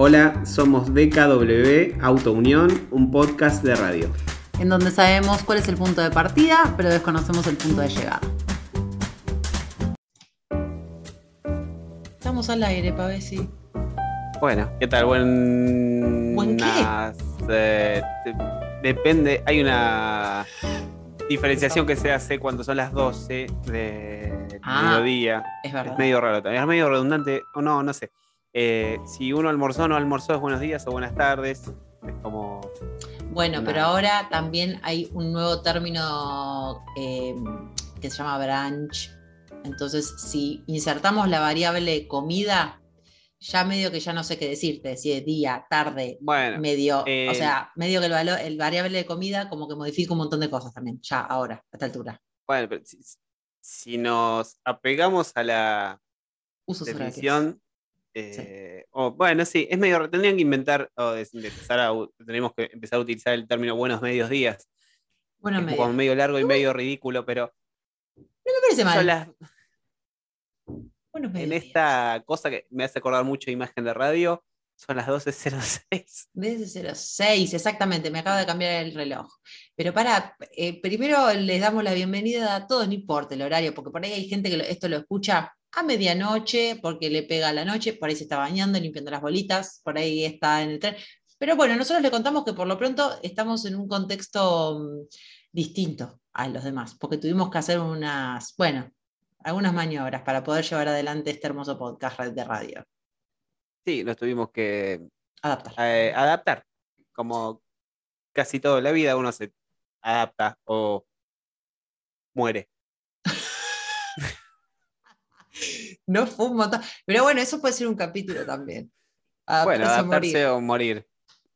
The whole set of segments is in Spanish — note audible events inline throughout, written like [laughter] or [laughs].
Hola, somos DKW Auto Unión, un podcast de radio. En donde sabemos cuál es el punto de partida, pero desconocemos el punto de llegada. Estamos al aire, Pavesi. Bueno, ¿qué tal? Buen... ¿Buen qué? Eh, depende, hay una diferenciación que se hace cuando son las 12 de Ah, mediodía. Es verdad. Es medio raro también, es medio redundante, o no, no sé. Eh, si uno almorzó o no almorzó es buenos días o buenas tardes. Es como. Bueno, pero ahora también hay un nuevo término eh, que se llama brunch. Entonces, si insertamos la variable comida, ya medio que ya no sé qué decirte, si es día, tarde, Bueno, medio, eh, o sea, medio que el, valor, el variable de comida como que modifica un montón de cosas también, ya ahora, a esta altura. bueno, pero si, si nos apegamos a la Usos definición. Eh, bueno, sí, es medio. Tendrían que inventar, o empezar a, tenemos que empezar a utilizar el término buenos medios días. Bueno, medio. como medio largo y medio ridículo, pero No me parece mal. las- Buenos en mediodías. esta cosa que me hace acordar mucho de imagen de radio, son las 12.06. Desde 06, exactamente, me acaba de cambiar el reloj. Pero para, eh, primero les damos la bienvenida a todos, no importa el horario, porque por ahí hay gente que esto lo escucha a medianoche, porque le pega a la noche, por ahí se está bañando, limpiando las bolitas, por ahí está en el tren. Pero bueno, nosotros le contamos que por lo pronto estamos en un contexto mm, distinto a los demás, porque tuvimos que hacer unas, bueno, algunas maniobras para poder llevar adelante este hermoso podcast de radio. Sí, nos tuvimos que Adaptar. eh, adaptar. Como casi toda la vida uno se adapta o muere. [laughs] No fue un montón. Pero bueno, eso puede ser un capítulo también. bueno, Adaptarse o morir. adaptarse o morir.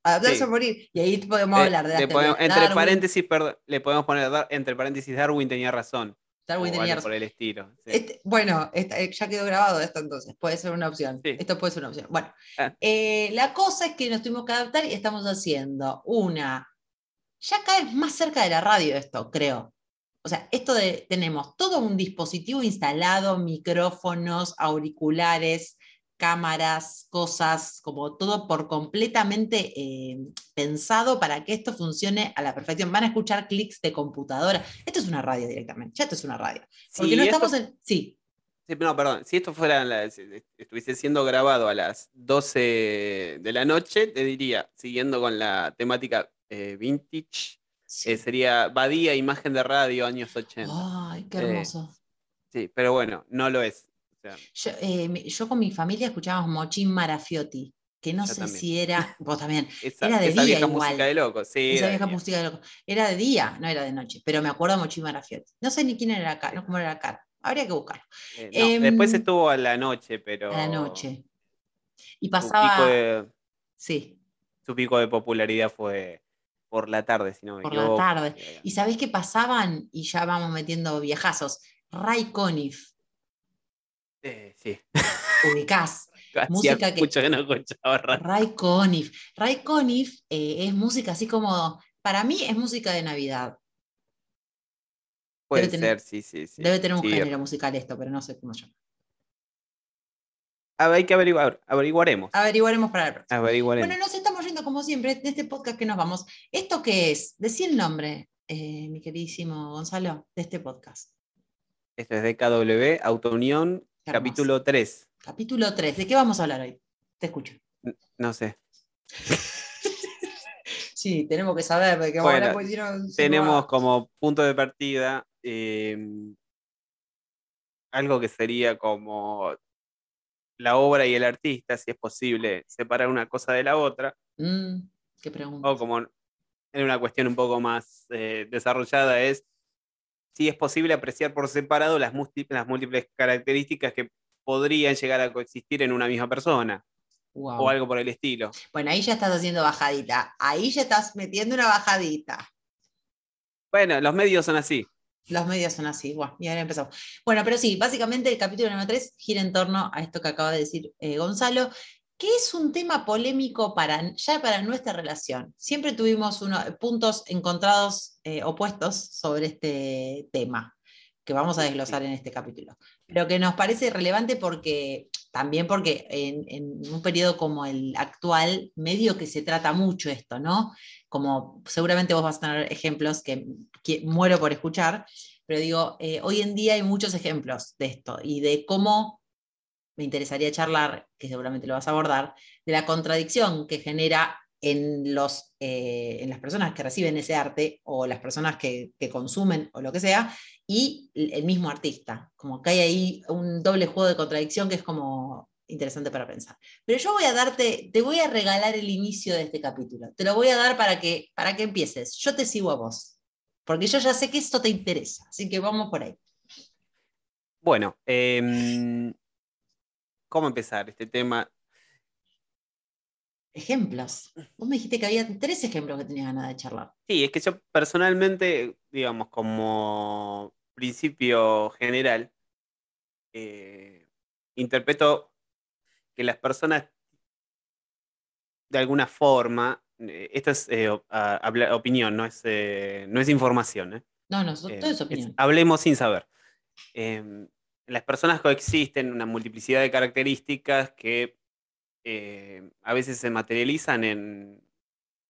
Adaptarse sí. o morir. Y ahí podemos Eh, hablar de podemos- de entre Darwin. paréntesis, perdón, le podemos poner entre paréntesis Darwin tenía razón. Darwin tenía algo por razón. el estilo. sí. Este- bueno, esta- eh, ya quedó grabado esto entonces, puede ser una opción. Sí. Esto puede ser una opción. Bueno, Ah. eh, la cosa es que nos tuvimos que adaptar y estamos haciendo una. Ya cada vez más cerca de la radio esto, creo. O sea, esto de tenemos todo un dispositivo instalado, micrófonos, auriculares, cámaras, cosas, como todo por completamente eh, pensado para que esto funcione a la perfección. Van a escuchar clics de computadora. Esto es una radio directamente, ya esto es una radio. Porque Si no esto- estamos en. Sí, sí, no, perdón. Si esto fuera la- si estuviese siendo grabado a las 12 de la noche, te diría, siguiendo con la temática eh, vintage, sí. eh, sería Badía, imagen de radio, años 80. Ay, qué Eh, hermoso. Sí, pero bueno, no lo es. O sea, Yo, eh, yo con mi familia escuchábamos Mochín Marafiotti, que no Yo sé también. si era, [laughs] vos también, esa, Era de esa día vieja igual. música de loco. Sí, esa era vieja música de loco. Era de día, no era de noche, pero me acuerdo de Mochín Marafiotti. No sé ni quién era acá, no cómo era acá. Habría que buscarlo. eh, no, Em, después estuvo a la noche, pero. A la noche. Y Su pasaba. pico, de, Sí, su pico de popularidad fue por la tarde, si no me por la tarde. ¿Y sabés qué pasaban? Y ya vamos metiendo viajazos. Ray Conniff, Eh, sí. ubicás. [laughs] Música que- que no escuchaba radio. Ray Conniff. Ray Conniff eh, es música así como, para mí es música de Navidad. Puede tener- ser, sí, sí, sí. Debe tener un Sí, género musical esto, pero no sé cómo llama. hay que averiguar, averiguaremos. Averiguaremos para el próximo. Averiguaremos. Bueno, nos estamos como siempre de este podcast que nos vamos. ¿Esto qué es? Decí el nombre, eh, mi queridísimo Gonzalo, de este podcast. Esto es DKW, Auto Unión, Qué hermoso. capítulo 3. Capítulo 3. ¿De qué vamos a hablar hoy? Te escucho. No sé. [laughs] Sí, tenemos que saber de qué vamos a Bueno, hablar, si Tenemos como punto de partida eh, algo que sería como la obra y el artista, si es posible separar una cosa de la otra, Mm, qué pregunta. o como en una cuestión un poco más eh, desarrollada es si es posible apreciar por separado las múltiples, las múltiples características que podrían llegar a coexistir en una misma persona Wow. o algo por el estilo. Bueno, ahí ya estás haciendo bajadita. Ahí ya estás metiendo una bajadita. Bueno, los medios son así. Los medios son así, bueno, y ahora empezamos. Bueno, pero sí, básicamente el capítulo número 3 gira en torno a esto que acaba de decir eh, Gonzalo, que es un tema polémico para, ya para nuestra relación. Siempre tuvimos unos puntos encontrados, eh, opuestos sobre este tema. que vamos a desglosar en este capítulo, pero que nos parece relevante porque también porque en, un periodo como el actual, medio que se trata mucho esto, ¿no? Como seguramente vos vas a tener ejemplos que, muero por escuchar, pero digo, eh, hoy en día hay muchos ejemplos de esto y de cómo me interesaría charlar, que seguramente lo vas a abordar, de la contradicción que genera en, los, eh, en las personas que reciben ese arte o las personas que, consumen o lo que sea, y el mismo artista. Como que hay ahí un doble juego de contradicción que es como interesante para pensar. Pero yo voy a darte, te voy a regalar el inicio de este capítulo. Te lo voy a dar para que, para que empieces. Yo te sigo a vos, porque yo ya sé que esto te interesa, así que vamos por ahí. Bueno, em, ¿cómo empezar este tema? ejemplos. Vos me dijiste que había tres ejemplos que tenías ganas de charlar. Sí, es que yo personalmente, digamos, como principio general, eh, interpreto que las personas, de alguna forma, eh, esto es eh, opinión, no es, no es información. No, no, todo es opinión. hablemos sin saber. Em, las personas coexisten una multiplicidad de características que eh, a veces se materializan en,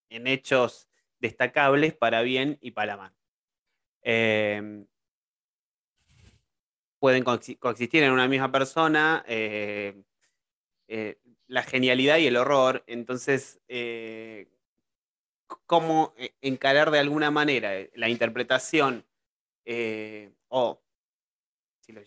hechos destacables para bien y para mal. Em, pueden coexistir en una misma persona eh, eh, la genialidad y el horror, entonces, ¿cómo encarar de alguna manera la interpretación o lo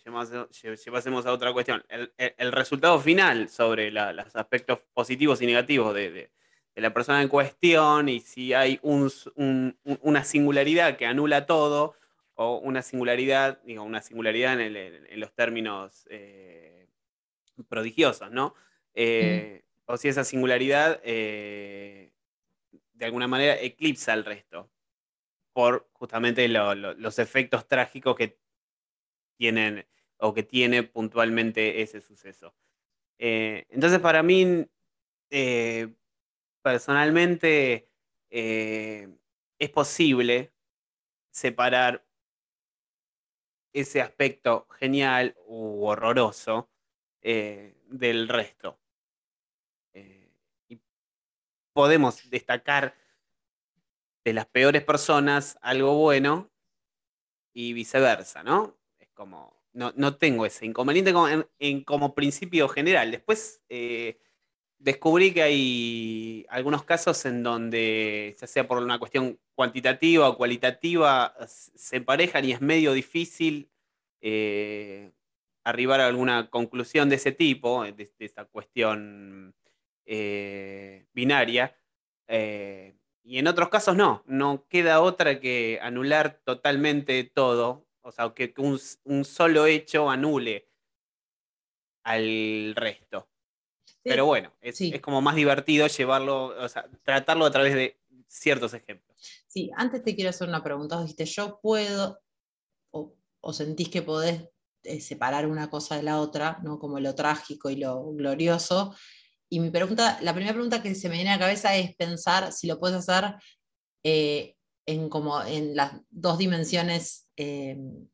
llevásemos a otra cuestión, el, resultado final sobre los aspectos positivos y negativos de, la persona en cuestión y si hay una singularidad que anula todo o una singularidad, digo, una singularidad en, los términos eh, prodigiosos, ¿no? Eh, o si esa singularidad eh, de alguna manera eclipsa al resto por justamente los efectos trágicos que tienen o que tiene puntualmente ese suceso. Eh, entonces, para mí, eh, personalmente, eh, es posible separar ese aspecto genial u horroroso del resto. y podemos destacar de las peores personas algo bueno y viceversa, ¿no? Como, no, tengo ese inconveniente como, en, como principio general. Después eh, descubrí que hay algunos casos en donde, ya sea por una cuestión cuantitativa o cualitativa, se emparejan y es medio difícil eh, arribar a alguna conclusión de ese tipo, de, esa cuestión eh, binaria. y en otros casos no, no queda otra que anular totalmente todo o sea, que un, solo hecho anule al resto. Pero bueno, es, como más divertido llevarlo, o sea, tratarlo a través de ciertos ejemplos. Sí, antes te quiero hacer una pregunta. Dijiste, ¿yo puedo o, sentís que podés eh, separar una cosa de la otra, ¿no? como lo trágico y lo glorioso? Y mi pregunta, la primera pregunta que se me viene a la cabeza es pensar si lo puedes hacer eh, en, como en las dos dimensiones Em,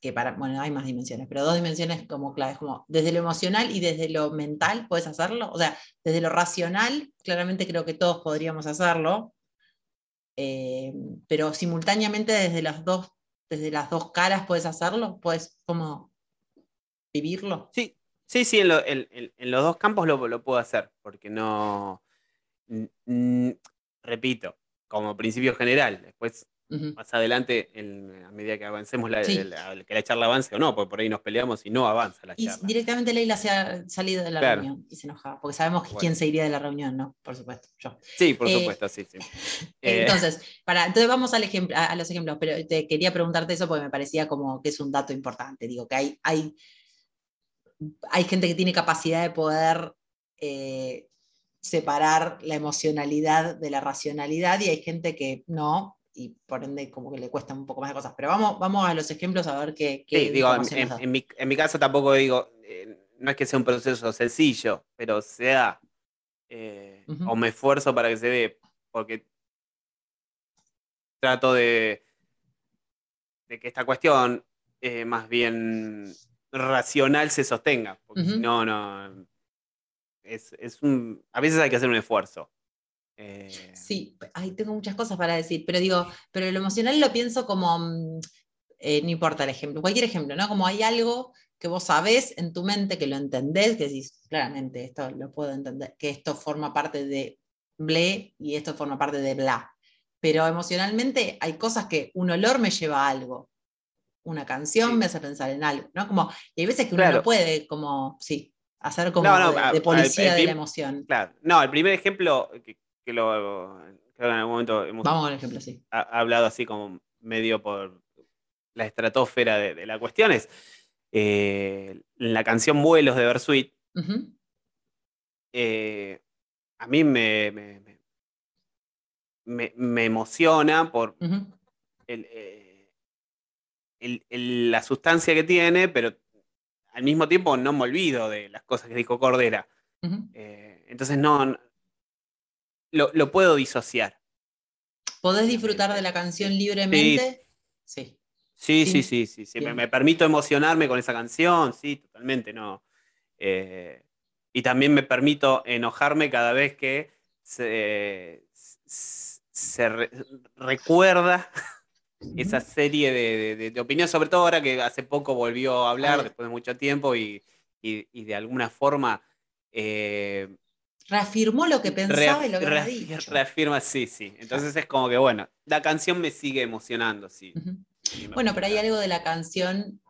que para, bueno, hay más dimensiones, pero dos dimensiones como claves, como desde lo emocional y desde lo mental puedes hacerlo, o sea, desde lo racional, claramente creo que todos podríamos hacerlo, em, pero simultáneamente desde las dos, desde las dos caras puedes hacerlo, puedes como vivirlo. Sí, sí, sí, en, los dos campos lo, lo, puedo hacer, porque no, repito, como principio general, después más adelante, a medida que avancemos, la, que la charla avance o no, porque por ahí nos peleamos y no avanza la charla. Y directamente Leila se ha salido de la reunión y se enojaba, porque sabemos quién se iría de la reunión, ¿no? Por supuesto, yo. Sí, por eh, supuesto, sí, sí. [laughs] Entonces, para, entonces vamos al ejemplo, a, los ejemplos, pero te quería preguntarte eso porque me parecía como que es un dato importante. Digo, que hay, hay, hay gente que tiene capacidad de poder eh, separar la emocionalidad de la racionalidad y hay gente que no, y por ende como que le cuesta un poco más de cosas. Pero vamos, vamos a los ejemplos a ver qué... sí, digo, en, mi, caso tampoco digo, eh, no es que sea un proceso sencillo, pero sea, eh, o me esfuerzo para que se dé, porque trato de, de que esta cuestión eh, más bien racional se sostenga. Porque si no, no. Es, es un, a veces hay que hacer un esfuerzo. Eh, Sí, ay, tengo muchas cosas para decir, pero digo, pero lo emocional lo pienso como, mm, eh, no importa el ejemplo, cualquier ejemplo, ¿no? Como hay algo que vos sabés en tu mente, que lo entendés, que decís, claramente, esto lo puedo entender, que esto forma parte de ble y esto forma parte de bla. Pero emocionalmente hay cosas que un olor me lleva a algo, una canción Sí. me hace pensar en algo, ¿no? Como, y hay veces que uno Claro. no puede, como, sí, hacer como No, no, de, a- de a- policía el de la emoción. Claro. No, el primer ejemplo que, que lo creo que en algún momento hemos Vamos con el ejemplo, sí. ha- hablado así como medio por la estratosfera de, de la cuestión es eh, la canción Vuelos de Bersuit. Eh, a mí me, me, me- me- me emociona por el, eh, el- el- la sustancia que tiene, pero al mismo tiempo no me olvido de las cosas que dijo Cordera. Eh, entonces no- lo, lo puedo disociar. ¿Podés disfrutar de la canción libremente? Sí. Sí, Sí. sí, sí, sí, sí. Me, me permito emocionarme con esa canción, sí, totalmente, no. Eh, y también me permito enojarme cada vez que se, se- se re- recuerda esa serie de, de, opiniones, sobre todo ahora que hace poco volvió a hablar después de mucho tiempo y, y- y de alguna forma eh, Reafirmó lo que pensaba y lo que había reaf- dicho. reafirma, sí, sí. Entonces es como que, bueno, la canción me sigue emocionando, sí. Bueno, pero hay algo de la canción.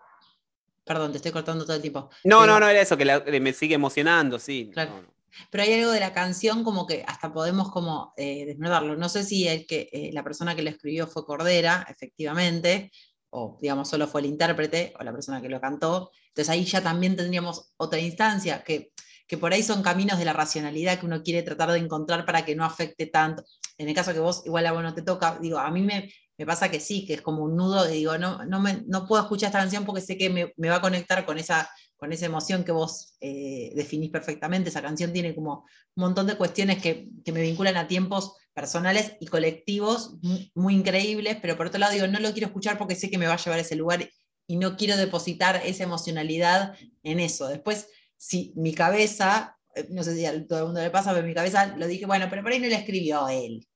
Perdón, te estoy cortando todo el tiempo. No, Pero- no, no era eso, que, la- que me sigue emocionando, sí. Claro. no, no. Pero hay algo de la canción como que hasta podemos como eh, desnudarlo. No sé si el que, eh, la persona que lo escribió fue Cordera, efectivamente, o digamos solo fue el intérprete o la persona que lo cantó. Entonces ahí ya también tendríamos otra instancia, que, que por ahí son caminos de la racionalidad que uno quiere tratar de encontrar para que no afecte tanto. En el caso que vos, igual a vos no te toca, digo, a mí me, pasa que sí, que es como un nudo, que digo, no, no, me, no puedo escuchar esta canción porque sé que me, me va a conectar con esa, con esa emoción que vos eh, definís perfectamente. Esa canción tiene como un montón de cuestiones que, que me vinculan a tiempos personales y colectivos muy, muy increíbles, pero por otro lado digo, no lo quiero escuchar porque sé que me va a llevar a ese lugar y no quiero depositar esa emocionalidad en eso. Después, si mi cabeza, eh, no sé si a todo el mundo le pasa, pero mi cabeza lo dije, bueno, pero por ahí no lo escribió él.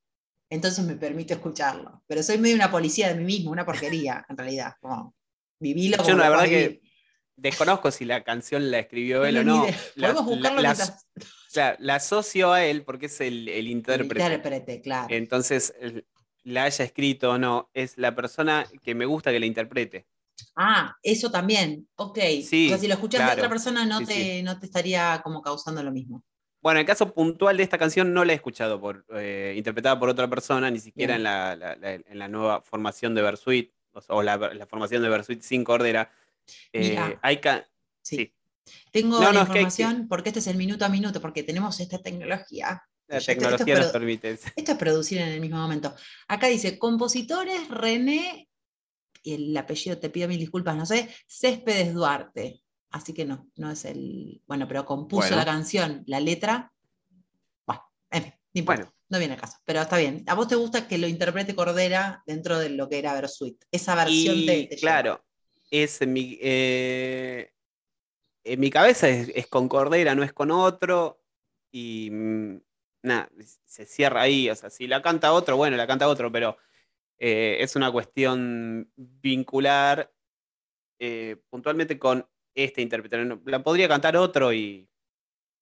Entonces me permite escucharlo. Pero soy medio una policía de mí mismo, una porquería, en realidad. Como, vivilo Yo como la verdad que desconozco si la canción la escribió [laughs] él o no. La, Podemos la- buscarlo la- mientras- [laughs] la- la asocio a él porque es el, el el intérprete. intérprete, claro. Entonces, el- la haya escrito o no, es la persona que me gusta que la interprete. Ah, eso también. Ok. Sí, o sea, si lo escuchas de claro. otra persona, no, Sí, te, sí. no te estaría como causando lo mismo. Bueno, el caso puntual de esta canción no la he escuchado por, eh, interpretada por otra persona, ni siquiera en la, la- la- en la nueva formación de Versuit, o, o la, formación de Versuit sin Cordera. Eh, Mira. hay ca- Sí. Tengo No, la no, es que hay información porque este es el minuto a minuto, porque tenemos esta tecnología. la Esto- esto es tecnología nos permite. Esto es producir en el mismo momento. Acá dice, compositores René, y el apellido te pido mil disculpas, no sé, Céspedes Duarte. Así que no, no es el. Bueno, pero compuso Bueno. la canción, la letra. Bueno, en fin, no importa, Bueno. no viene al caso. Pero está bien. ¿A vos te gusta que lo interprete Cordera dentro de lo que era Versuit? Esa versión Y, te, te claro, es en mi, eh, en mi cabeza es, es con Cordera, no es con otro. Y mm, nada, se cierra ahí. O sea, si la canta otro, bueno, la canta otro, pero eh, es una cuestión vincular eh, puntualmente con este intérprete. La podría cantar otro y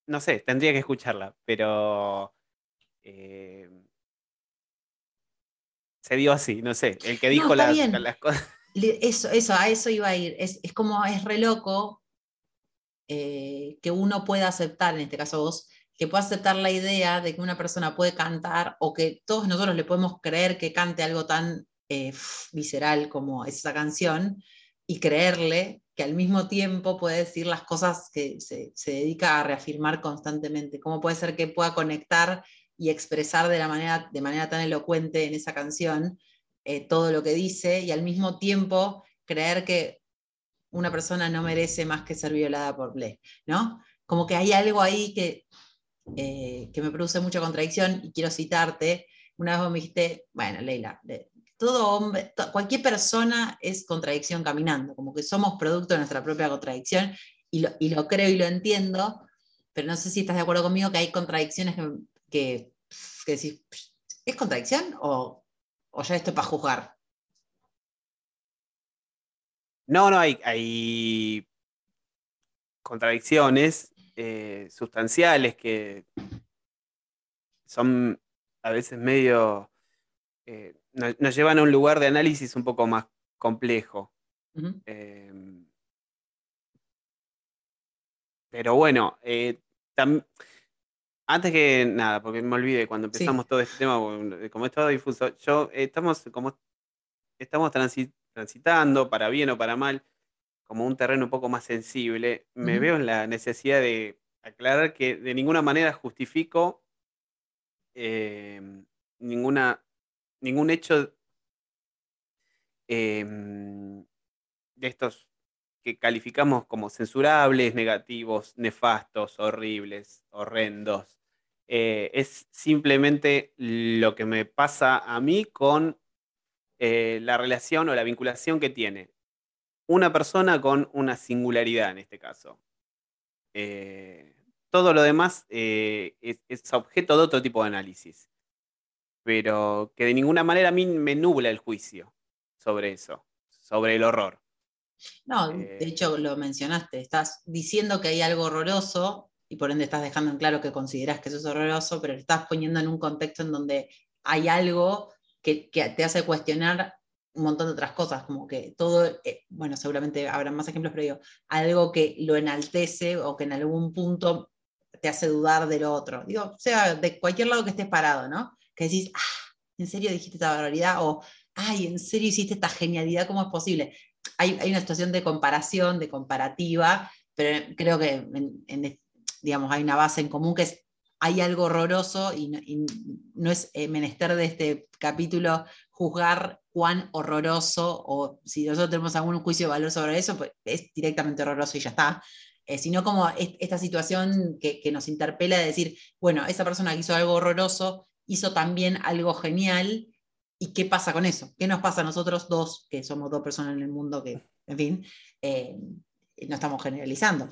no sé, tendría que escucharla, pero eh, se dio así, no sé. El que dijo las, cosas. [laughs] Eso, eso, a eso iba a ir. Es, es como, es re loco que uno pueda aceptar, en este caso vos, que pueda aceptar la idea de que una persona puede cantar o que todos nosotros le podemos creer que cante algo tan eh, visceral como esa canción y creerle que al mismo tiempo puede decir las cosas que se, se dedica a reafirmar constantemente. ¿Cómo puede ser que pueda conectar y expresar de, la manera, de manera tan elocuente en esa canción eh, todo lo que dice y al mismo tiempo creer que una persona no merece más que ser violada por Ble, ¿no? Como que hay algo ahí que, eh, que me produce mucha contradicción y quiero citarte. Una vez vos me dijiste, bueno, Leila, le- todo hombre, cualquier persona es contradicción caminando, como que somos producto de nuestra propia contradicción y lo, y lo creo y lo entiendo, pero no sé si estás de acuerdo conmigo que hay contradicciones que, que, que decís, ¿es contradicción o, o ya esto es para juzgar? No, no, hay, hay contradicciones eh, sustanciales que son a veces medio... Eh, nos, llevan a un lugar de análisis un poco más complejo. Em, pero bueno, eh, antes que nada, porque me olvidé cuando empezamos todo este tema, como es todo difuso, yo estamos como estamos transitando para bien o para mal como un terreno un poco más sensible, me veo en la necesidad de aclarar que de ninguna manera justifico em, ninguna, ningún hecho em, de estos que calificamos como censurables, negativos, nefastos, horribles, horrendos. Eh, es simplemente lo que me pasa a mí con eh, la relación o la vinculación que tiene una persona con una singularidad en este caso. Eh, todo lo demás eh, es, objeto de otro tipo de análisis, pero que de ninguna manera a mí me nubla el juicio sobre eso, sobre el horror. No, de eh, hecho lo mencionaste, estás diciendo que hay algo horroroso y por ende estás dejando en claro que consideras que eso es horroroso, pero lo estás poniendo en un contexto en donde hay algo que, que te hace cuestionar un montón de otras cosas, como que todo, eh, bueno, seguramente habrá más ejemplos, pero digo, algo que lo enaltece o que en algún punto te hace dudar del otro. Digo, sea, de cualquier lado que estés parado, ¿no? Que decís, ah, ¿en serio dijiste esta barbaridad? O, ay, ¿en serio hiciste esta genialidad? ¿Cómo es posible? Hay, hay una situación de comparación, de comparativa, pero creo que, digamos, hay una base en común que es hay algo horroroso y no, es eh, menester de este capítulo juzgar cuán horroroso o si nosotros tenemos algún juicio de valor sobre eso, pues es directamente horroroso y ya está. Eh, sino como esta situación que, nos interpela de decir, bueno, esa persona que hizo algo horroroso hizo también algo genial ¿Y qué pasa con eso? ¿Qué nos pasa a nosotros dos, que somos dos personas en el mundo que, en fin, eh, no estamos generalizando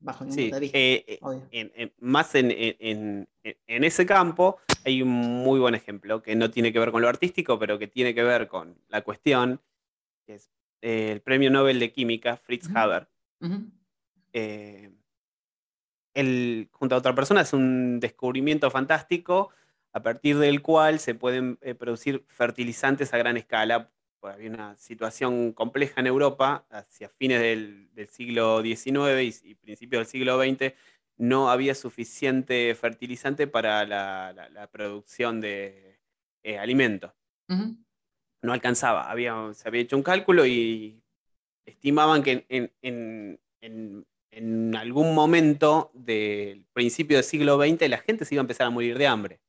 bajo ningún punto de vista. Eh, más en, ese campo hay un muy buen ejemplo que no tiene que ver con lo artístico, pero que tiene que ver con la cuestión, que es eh, el premio Nobel de Química, Fritz Haber. Eh, junto a otra persona, es un descubrimiento fantástico a partir del cual se pueden producir fertilizantes a gran escala pues, había una situación compleja en Europa hacia fines del, siglo XIX y, principios del siglo XX, no había suficiente fertilizante para la, producción de eh, alimentos. No alcanzaba, había, se había hecho un cálculo y estimaban que en, algún momento del principio del siglo XX la gente se iba a empezar a morir de hambre.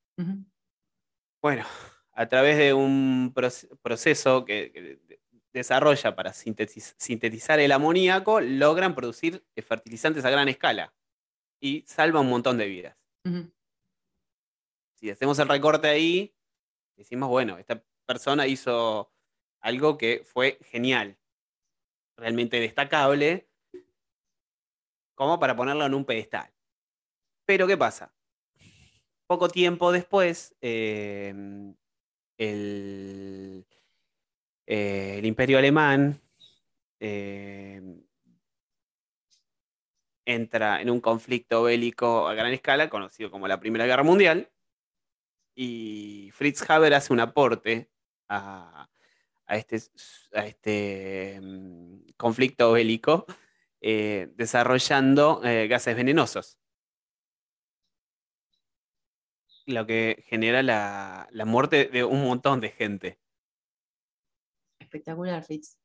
Bueno, a través de un proceso que, desarrolla para sintetizar el amoníaco, logran producir fertilizantes a gran escala y salva un montón de vidas. Si hacemos el recorte ahí, decimos, bueno, esta persona hizo algo que fue genial, realmente destacable, como para ponerlo en un pedestal. Pero, ¿qué pasa? Poco tiempo después, em, el, eh, el imperio alemán eh, entra en un conflicto bélico a gran escala, conocido como la Primera Guerra Mundial, y Fritz Haber hace un aporte a, este, este mm, conflicto bélico eh, desarrollando gases venenosos. Lo que genera la, muerte de un montón de gente. Espectacular, Fitz.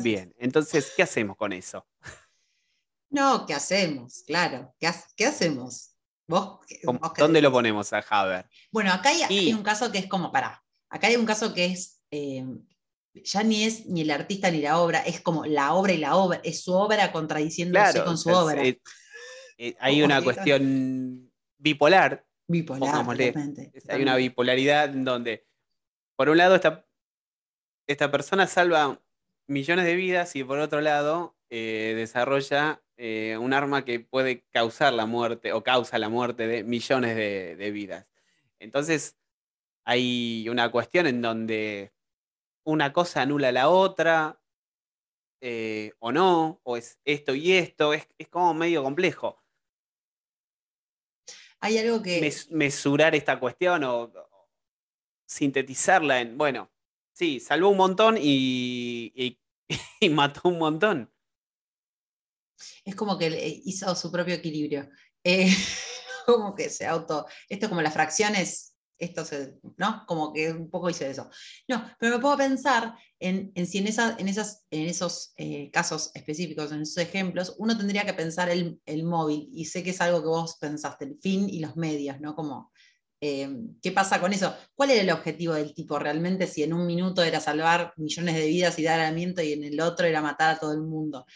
Bien, entonces, ¿qué hacemos con eso? No, ¿qué hacemos? Claro, ¿qué, hacemos? ¿Vos, ¿Dónde lo ponemos a Haber? Bueno, acá hay, un caso que es como, para, acá hay un caso que es, eh, ya ni es ni el artista ni la obra, es como la obra y la obra, es su obra contradiciéndose con su obra. Eh, hay una cuestión bipolar Bipolar, Hay una bipolaridad en donde, por un lado, está esta persona salva millones de vidas y por otro lado eh, desarrolla eh, un arma que puede causar la muerte o causa la muerte de millones de, vidas. Entonces hay una cuestión en donde una cosa anula la otra, eh, o no, o es esto y esto, es, como medio complejo. Hay algo que... mesurar esta cuestión o, sintetizarla en, bueno, sí, salvó un montón y [laughs] mató un montón es como que hizo su propio equilibrio. Eh, [laughs] como que se auto. Esto es como las fracciones, esto se, ¿no? Como que un poco hizo eso. No, pero me puedo pensar en, si en, en, esas, en esos eh, casos específicos, en esos ejemplos, uno tendría que pensar el, móvil, y sé que es algo que vos pensaste, el fin y los medios, ¿no? Como. Eh, ¿Qué pasa con eso? ¿Cuál era el objetivo del tipo realmente? Si en un minuto era salvar millones de vidas y dar aliento y en el otro era matar a todo el mundo.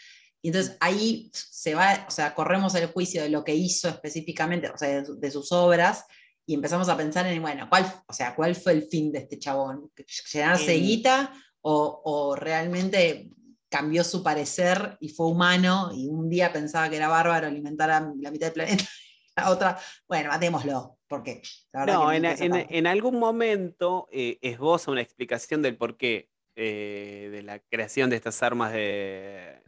Y entonces ahí se va, o sea, corremos el juicio de lo que hizo específicamente, o sea, de, sus obras, y empezamos a pensar en, bueno, ¿cuál, o sea, ¿cuál fue el fin de este chabón? ¿Llenarse guita o, realmente cambió su parecer y fue humano y un día pensaba que era bárbaro alimentar a la mitad del planeta? La otra, bueno, matémoslo, porque No, en, algún momento eh, esboza una explicación del porqué eh, de la creación de estas armas de,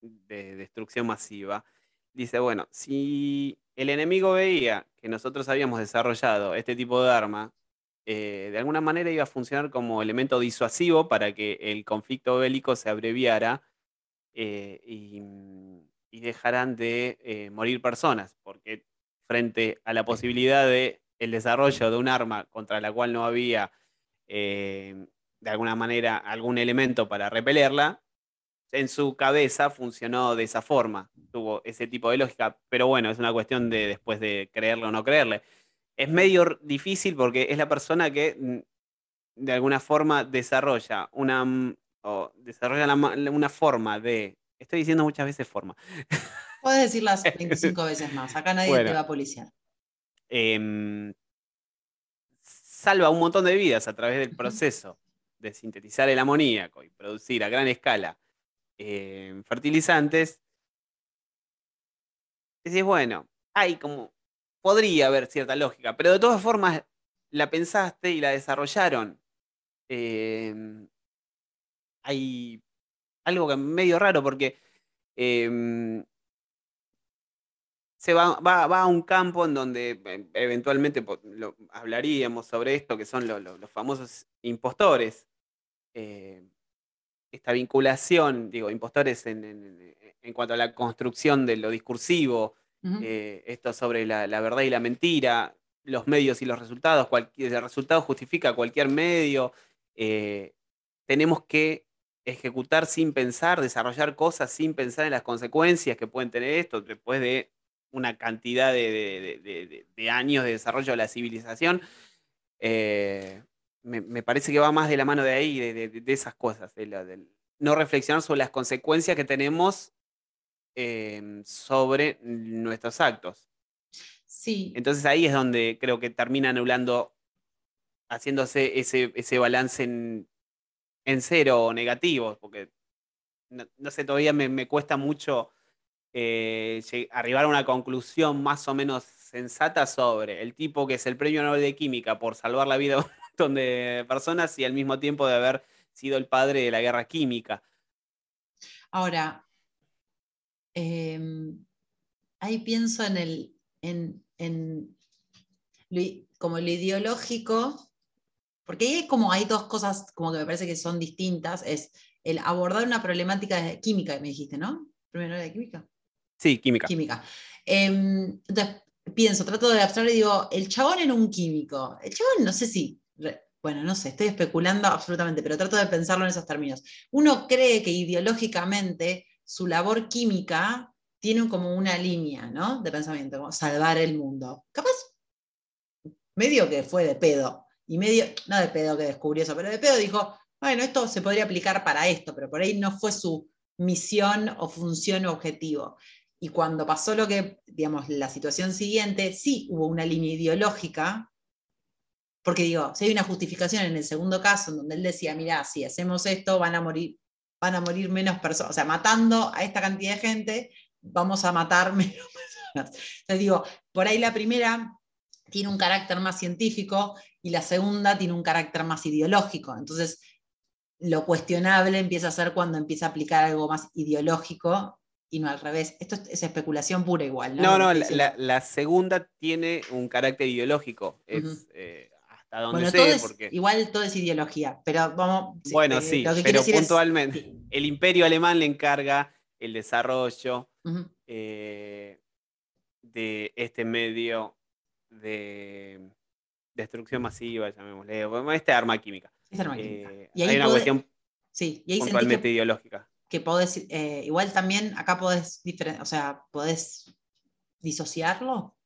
de destrucción masiva, dice, bueno, si el enemigo veía que nosotros habíamos desarrollado este tipo de arma, eh, de alguna manera iba a funcionar como elemento disuasivo para que el conflicto bélico se abreviara eh, y, dejaran de eh, morir personas, porque frente a la posibilidad de el desarrollo de un arma contra la cual no había de alguna manera algún elemento para repelerla, en su cabeza funcionó de esa forma, tuvo ese tipo de lógica, pero bueno, es una cuestión de después de creerle o no creerle. Es medio difícil porque es la persona que mm, de alguna forma desarrolla una, mm, o desarrolla una forma de, estoy diciendo muchas veces forma. [laughs] Puedes decirlas 25 [laughs] veces más, acá nadie te va a policiar. Em, salva un montón de vidas a través del proceso de sintetizar el amoníaco y producir a gran escala eh, fertilizantes, decís, bueno, hay como, podría haber cierta lógica, pero de todas formas la pensaste y la desarrollaron. Em, hay algo que medio raro porque em, se va, a un campo en donde em, eventualmente hablaríamos sobre esto, que son los famosos impostores esta vinculación, digo, impostores en, cuanto a la construcción de lo discursivo, eh, esto sobre la, verdad y la mentira, los medios y los resultados, cualquier, el resultado justifica cualquier medio, eh, tenemos que ejecutar sin pensar, desarrollar cosas sin pensar en las consecuencias que pueden tener esto después de una cantidad de, años de desarrollo de la civilización. Eh, me, parece que va más de la mano de ahí, de, esas cosas, de, no reflexionar sobre las consecuencias que tenemos em, sobre nuestros actos. Sí. Entonces ahí es donde creo que termina anulando, haciéndose ese, ese balance en, cero o negativo, porque no, sé, todavía me, cuesta mucho eh, arribar a una conclusión más o menos sensata sobre el tipo que es el premio Nobel de Química por salvar la vida de personas y al mismo tiempo de haber sido el padre de la guerra química. Ahora, em, ahí pienso en el, en, como lo ideológico, porque ahí como hay dos cosas como que me parece que son distintas, es el abordar una problemática de química, me dijiste, ¿no? Primero de química. Sí, química. Química. Em, entonces, pienso, trato de abstraer y digo, el chabón era un químico. El chabón, no sé si bueno, no sé, estoy especulando absolutamente, pero trato de pensarlo en esos términos. Uno cree que ideológicamente su labor química tiene como una línea, ¿no? De pensamiento, como salvar el mundo. Capaz, medio que fue de pedo, y medio, no de pedo que descubrió eso, pero de pedo dijo, bueno, esto se podría aplicar para esto, pero por ahí no fue su misión o función o objetivo. Y cuando pasó lo que, digamos, la situación siguiente, sí hubo una línea ideológica Porque digo, si hay una justificación en el segundo caso, en donde él decía, mira, si hacemos esto, van a morir, van a morir menos personas, o sea, matando a esta cantidad de gente, vamos a matar [laughs] menos personas. Entonces digo, por ahí la primera tiene un carácter más científico y la segunda tiene un carácter más ideológico. Entonces, lo cuestionable empieza a ser cuando empieza a aplicar algo más ideológico y no al revés. Esto es especulación pura igual. No, no, la, segunda tiene un carácter ideológico. Es, eh, hasta donde sé, porque... Igual todo es ideología, pero vamos... Bueno, sí, pero puntualmente. El imperio alemán le encarga el desarrollo eh, de este medio de destrucción masiva, llamémosle, este arma química. Es arma química. Eh, hay una cuestión sí, puntualmente ideológica. Que podés, eh, igual también acá podés, o sea, podés disociarlo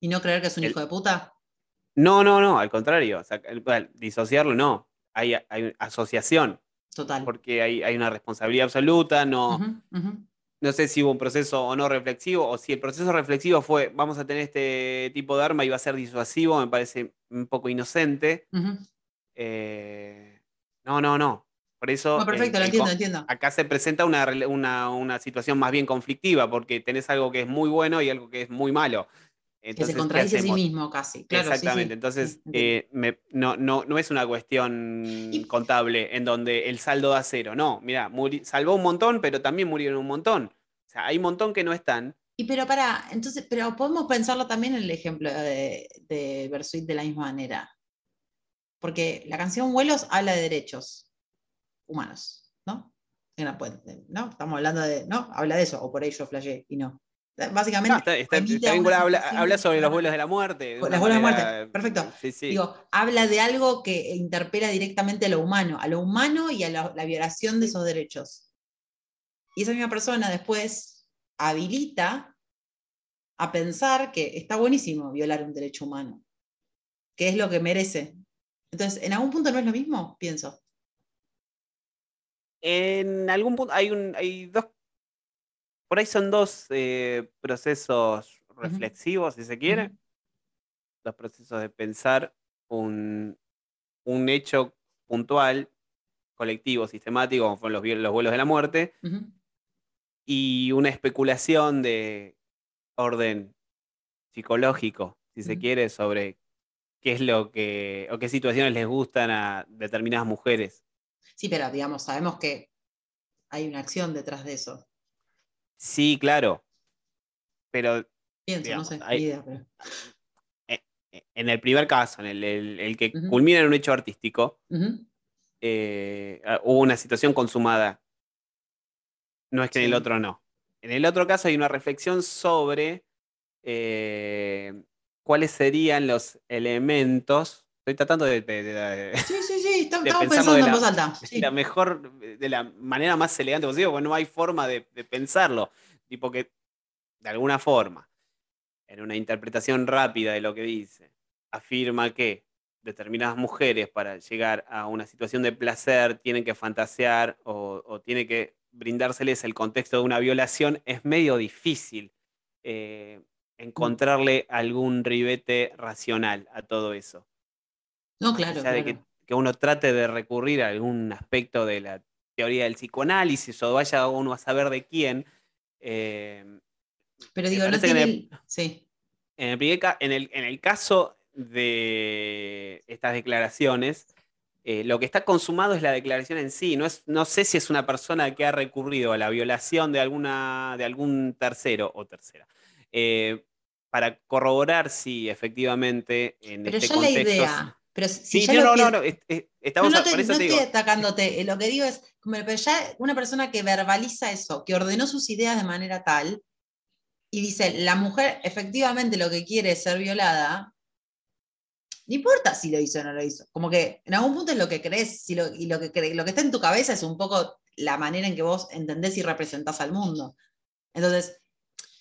y no creer que es un hijo de puta. No, no, no, al contrario. disociarlo no. Hay, hay asociación. Total. Porque hay, hay, una responsabilidad absoluta, no, no sé si hubo un proceso o no reflexivo, o si el proceso reflexivo fue, vamos a tener este tipo de arma y va a ser disuasivo, me parece un poco inocente. Eh, no, no, no. Por eso. No, perfecto, lo entiendo, entiendo. Acá se presenta una, una, situación más bien conflictiva, porque tenés algo que es muy bueno y algo que es muy malo. Que se contradice a sí mismo casi. Exactamente. Entonces, eh, no, no, no, es una cuestión contable en donde el saldo da cero. No, mira, salvó un montón, pero también murieron un montón. O sea, hay un montón que no están. Y pero para, entonces, pero podemos pensarlo también en el ejemplo de, de Bersuit de la misma manera. Porque la canción Vuelos habla de derechos humanos, ¿no? ¿no? Estamos hablando de, ¿no? Habla de eso, o por ahí yo flashé y no. Básicamente. habla, sobre los vuelos de la muerte. Los vuelos de la muerte, perfecto. Digo, habla de algo que interpela directamente a lo humano, a lo humano y a la, violación de esos derechos. Y esa misma persona después habilita a pensar que está buenísimo violar un derecho humano, que es lo que merece. Entonces, ¿en algún punto no es lo mismo? Pienso. En algún punto hay, un, hay dos, por ahí son dos eh, procesos reflexivos, si se quiere. Dos procesos de pensar un, un hecho puntual, colectivo, sistemático, como fueron los, los vuelos de la muerte, y una especulación de orden psicológico, si se quiere, sobre qué es lo que, o qué situaciones les gustan a determinadas mujeres. Sí, pero digamos, sabemos que hay una acción detrás de eso. Sí, claro. Pero. Pienso, no sé, e, e, En el primer caso, en el, que culmina en un hecho artístico, eh, ah, hubo una situación consumada. No es que en el otro no. En el otro caso hay una reflexión sobre eh, cuáles serían los elementos. Estoy tratando de [laughs] estamos pensando en voz alta. la mejor, de la manera más elegante posible, porque no hay forma de, pensarlo. Tipo que, de alguna forma, en una interpretación rápida de lo que dice, afirma que determinadas mujeres para llegar a una situación de placer tienen que fantasear o, o tiene que brindárseles el contexto de una violación, es medio difícil eh, encontrarle algún ribete racional a todo eso. No, claro que uno trate de recurrir a algún aspecto de la teoría del psicoanálisis o vaya uno a saber de quién. Eh, Pero digo, no tiene... En el, sí. En el, en, el, caso de estas declaraciones, eh, lo que está consumado es la declaración en sí. No, es, no sé si es una persona que ha recurrido a la violación de, alguna, de algún tercero o tercera. Eh, para corroborar si efectivamente en Pero este ya contexto. La idea pero si no, no, no, estamos no, no, estoy atacándote, eh, lo que digo es, pero ya una persona que verbaliza eso, que ordenó sus ideas de manera tal, y dice, la mujer efectivamente lo que quiere es ser violada, no importa si lo hizo o no lo hizo, como que en algún punto es lo que crees, si lo, y lo que, lo que está en tu cabeza es un poco la manera en que vos entendés y representás al mundo. Entonces,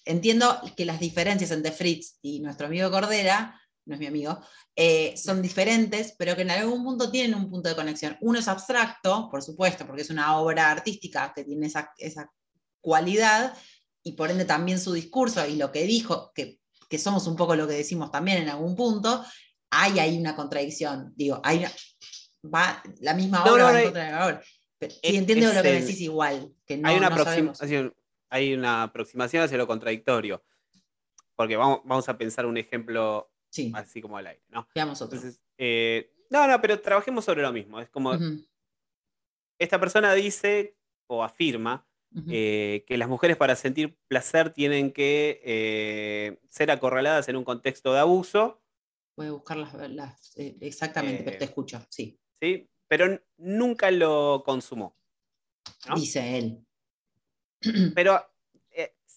entiendo que las diferencias entre Fritz y nuestro amigo Cordera no es mi amigo, eh, son diferentes, pero que en algún punto tienen un punto de conexión. Uno es abstracto, por supuesto, porque es una obra artística que tiene esa, cualidad, y por ende también su discurso y lo que dijo, que, somos un poco lo que decimos también en algún punto, hay ahí una contradicción. Digo, hay una- va, la misma No, obra no, va en contra de la obra. Pero sí, es- entiendo es lo que decís igual, que no, hay, una aproximación, hay una aproximación hacia lo contradictorio. Porque vamos, vamos a pensar un ejemplo Sí, así como al aire, ¿no? veamos otro. Entonces, eh, no, no, pero trabajemos sobre lo mismo. Es como, esta persona dice o afirma eh, que las mujeres para sentir placer tienen que eh, ser acorraladas en un contexto de abuso, Voy a buscar las, las- exactamente, pero te escucho, sí. ¿sí? pero nunca lo consumó. ¿no? Dice él. [clears throat] Pero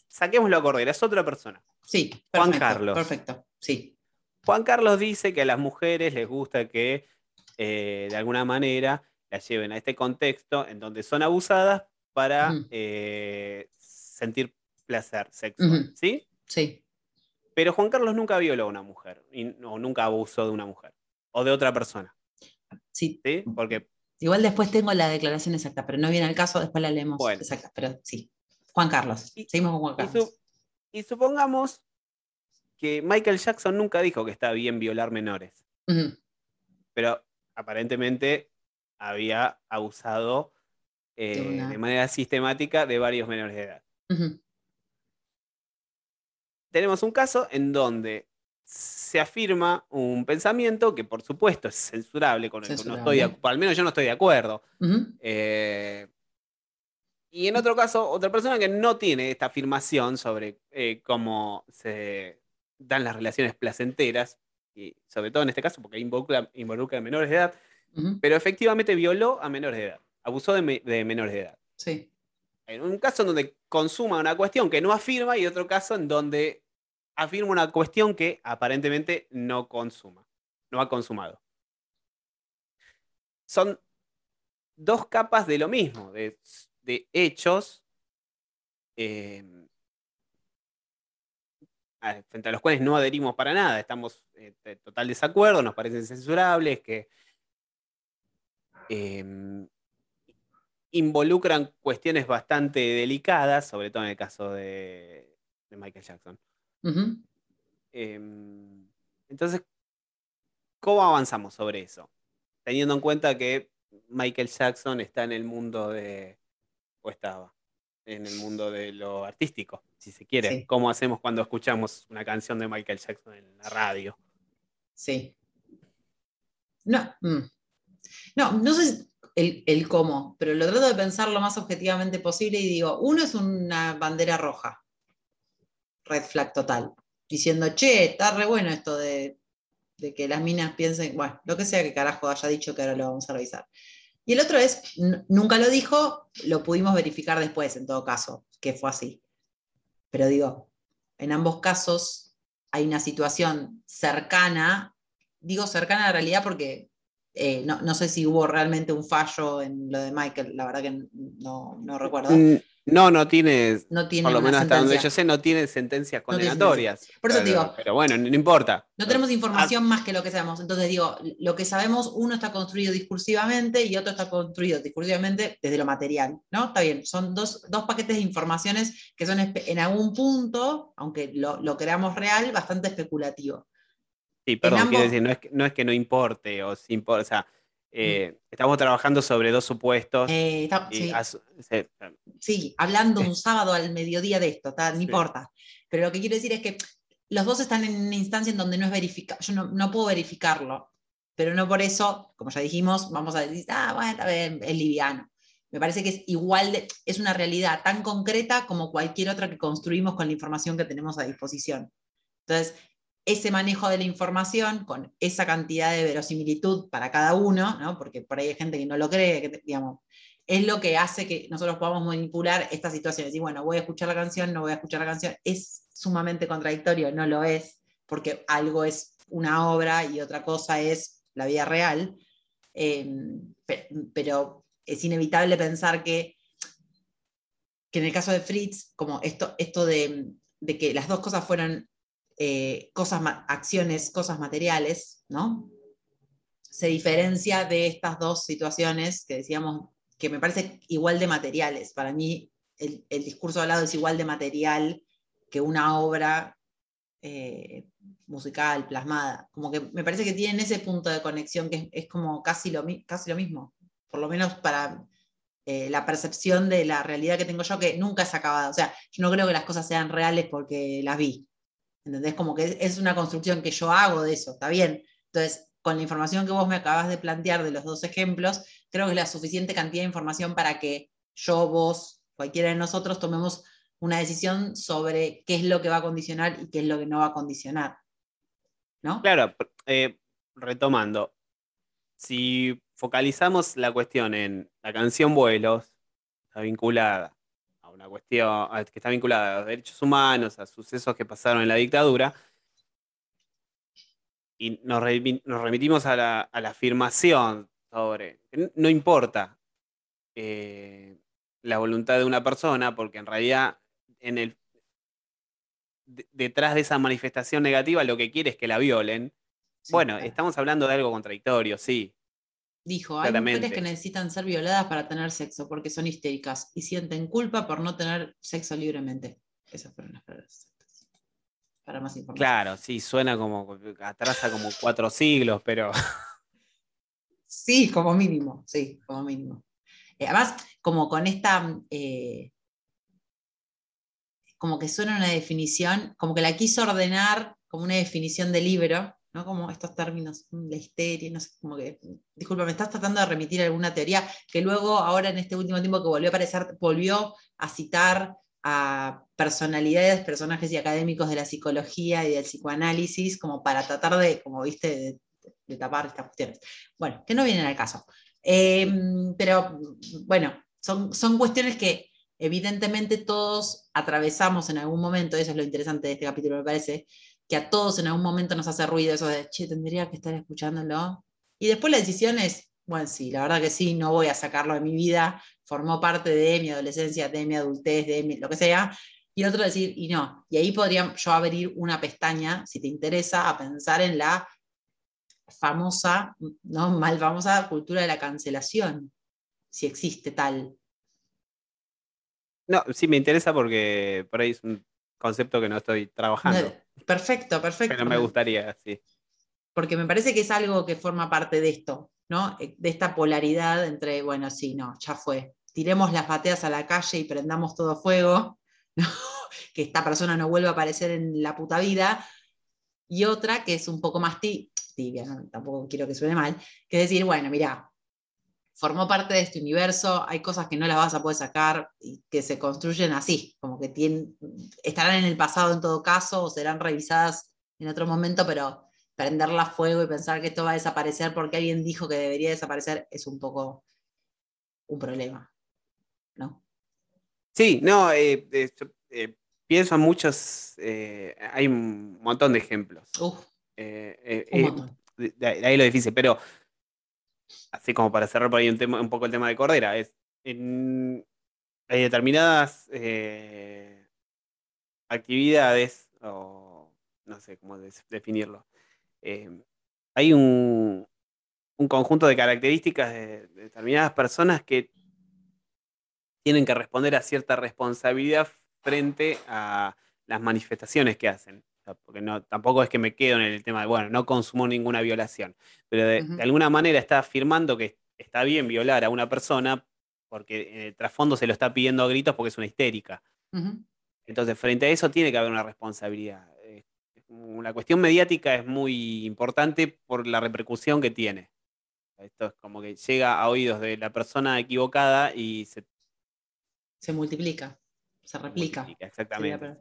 saquémoslo a cordera, es otra persona. Sí, Juan perfecto, Carlos. Perfecto, sí. Juan Carlos dice que a las mujeres les gusta que eh, de alguna manera las lleven a este contexto en donde son abusadas para eh, sentir placer sexual. ¿sí? Sí, Pero Juan Carlos nunca violó a una mujer y, o nunca abusó de una mujer o de otra persona, sí. ¿sí? Porque Igual después tengo la declaración exacta, pero no viene al caso, después la leemos Bueno. exacta, pero sí. Juan Carlos. Y- Seguimos con Juan y, Carlos. su- y supongamos que Michael Jackson nunca dijo que está bien violar menores, pero aparentemente había abusado eh, De una- de manera sistemática de varios menores de edad. tenemos un caso en donde se afirma un pensamiento que por supuesto es censurable, con el que no estoy al menos yo no estoy de acuerdo. Eh, y en otro caso, otra persona que no tiene esta afirmación sobre eh, cómo se dan las relaciones placenteras, y sobre todo en este caso porque involucra, involucra a menores de edad, pero efectivamente violó a menores de edad, abusó de, me- de menores de edad. Sí. En un caso en donde consuma una cuestión que no afirma y otro caso en donde afirma una cuestión que aparentemente no consuma, no ha consumado. Son dos capas de lo mismo, de, de hechos eh, frente a los cuales no adherimos para nada, estamos eh, en total desacuerdo, nos parecen censurables, que eh, involucran cuestiones bastante delicadas, sobre todo en el caso de, de Michael Jackson. Eh, entonces, ¿cómo avanzamos sobre eso? Teniendo en cuenta que Michael Jackson está en el mundo de, o estaba, en el mundo de lo artístico, si se quiere. Sí. ¿Cómo hacemos cuando escuchamos una canción de Michael Jackson en la radio? Sí. No, mm. no, no sé si el, el cómo, pero lo trato de pensar lo más objetivamente posible y digo, uno es una bandera roja, red flag total, diciendo, che, está re bueno esto de, de que las minas piensen, bueno, lo que sea que carajo haya dicho que ahora lo vamos a revisar. Y el otro es, nunca lo dijo, lo pudimos verificar después, en todo caso, que fue así. Pero digo, en ambos casos hay una situación cercana, digo cercana a la realidad porque eh, no, no sé si hubo realmente un fallo en lo de Michael, la verdad que no, no recuerdo. No, no tiene, No tiene por lo menos hasta donde yo sé, no tiene sentencias No tiene condenatorias. Por eso pero, digo- pero bueno, no, no importa. No tenemos Ah. información más que lo que sabemos. Entonces digo, lo que sabemos, uno está construido discursivamente y otro está construido discursivamente desde lo material, ¿no? Está bien, son dos, dos paquetes de informaciones que son en algún punto, aunque lo, lo creamos real, bastante especulativo. Sí, perdón, ambos- quiero decir, no es, que, no es que no importe, o, si impor- o sea, eh, estamos trabajando sobre dos supuestos. Eh, está- sí. se- sí, hablando [laughs] un sábado al mediodía de esto, no Sí. importa. Pero lo que quiero decir es que los dos están en una instancia en donde no es verificable, yo no, no puedo verificarlo, pero no por eso, como ya dijimos, vamos a decir, ah, bueno, está bien, es liviano. Me parece que es igual, de, es una realidad tan concreta como cualquier otra que construimos con la información que tenemos a disposición. Entonces, ese manejo de la información con esa cantidad de verosimilitud para cada uno, ¿no? porque por ahí hay gente que no lo cree, que, digamos, es lo que hace que nosotros podamos manipular estas situaciones. Y bueno, voy a escuchar la canción, no voy a escuchar la canción. Es sumamente contradictorio, no lo es, porque algo es una obra y otra cosa es la vida real. Eh, pe- pero es inevitable pensar que, que en el caso de Fritz, como esto, esto de, de que las dos cosas fueron eh, cosas, acciones, cosas materiales, ¿no? Se diferencia de estas dos situaciones que decíamos que me parece igual de materiales. Para mí, el, el discurso hablado es igual de material que una obra eh, musical, plasmada. Como que me parece que tienen ese punto de conexión que es, como casi lo, casi lo mismo, por lo menos para eh, la percepción de la realidad que tengo yo, que nunca es acabada. O sea, yo no creo que las cosas sean reales porque las vi. ¿Entendés? Como que es una construcción que yo hago de eso, está bien. Entonces, con la información que vos me acabas de plantear de los dos ejemplos, creo que es la suficiente cantidad de información para que yo, vos, cualquiera de nosotros tomemos una decisión sobre qué es lo que va a condicionar y qué es lo que no va a condicionar. ¿No? Claro, eh, retomando, si focalizamos la cuestión en la canción Vuelos, está vinculada a una cuestión que está vinculada a los derechos humanos, a sucesos que pasaron en la dictadura, y nos, remitimos a la, afirmación sobre, no importa eh, la voluntad de una persona, porque en realidad en el, detrás de esa manifestación negativa lo que quiere es que la violen. bueno, estamos hablando de algo contradictorio, sí. Dijo, hay mujeres que necesitan ser violadas para tener sexo porque son histéricas y sienten culpa por no tener sexo libremente. Esas fueron las palabras para más información. Claro, sí, suena como, atrasa como cuatro siglos, pero... [laughs] Sí, como mínimo, sí, como mínimo. Eh, además, como con esta, eh, como que suena una definición, como que la quiso ordenar como una definición de libro, ¿no? Como estos términos, mm, la histeria, no sé, como que, disculpa, me estás tratando de remitir alguna teoría que luego, ahora en este último tiempo que volvió a aparecer, volvió a citar a personalidades, personajes y académicos de la psicología y del psicoanálisis, como para tratar de, como viste, de, tapar estas cuestiones. Bueno, que no vienen al caso. Em, pero bueno, son, son cuestiones que evidentemente todos atravesamos en algún momento, eso es lo interesante de este capítulo, me parece, que a todos en algún momento nos hace ruido eso de, che, tendría que estar escuchándolo. Y después la decisión es, bueno, sí, la verdad que sí, no voy a sacarlo de mi vida, formó parte de mi adolescencia, de mi adultez, de lo que sea, y otro decir, y no. Y ahí podría yo abrir una pestaña, si te interesa, a pensar en la famosa, no mal famosa cultura de la cancelación, si existe tal. No, sí me interesa porque por ahí es un concepto que no estoy trabajando. Perfecto, perfecto. Pero me gustaría, sí. Porque me parece que es algo que forma parte de esto. ¿no? Eh, de esta polaridad entre, bueno, sí, no, ya fue, tiremos las bateas a la calle y prendamos todo fuego, [laughs] que esta persona no vuelva a aparecer en la puta vida, y otra que es un poco más tibia, tampoco quiero que suene mal, que es decir, bueno, mira, formó parte de este universo, hay cosas que no las vas a poder sacar y que se construyen así, como que tienen, estarán en el pasado en todo caso o serán revisadas en otro momento, pero prenderla a fuego y pensar que esto va a desaparecer porque alguien dijo que debería desaparecer es un poco un problema, ¿no? Sí, no, eh, eh, pienso en muchos, eh, hay un montón de ejemplos. un montón. De, ahí lo difícil, pero así como para cerrar por ahí un, un poco el tema de Cordera, es hay determinadas actividades, o no sé cómo definirlo, eh, hay un, conjunto de características de, determinadas personas que tienen que responder a cierta responsabilidad frente a las manifestaciones que hacen. Porque no, tampoco es que me quedo en el tema de, bueno, no consumo ninguna violación, pero de, alguna manera está afirmando que está bien violar a una persona porque en el trasfondo se lo está pidiendo a gritos porque es una histérica. Entonces, frente a eso tiene que haber una responsabilidad la cuestión mediática es muy importante por la repercusión que tiene. Esto es como que llega a oídos de la persona equivocada y se... Se multiplica, se replica. exactamente.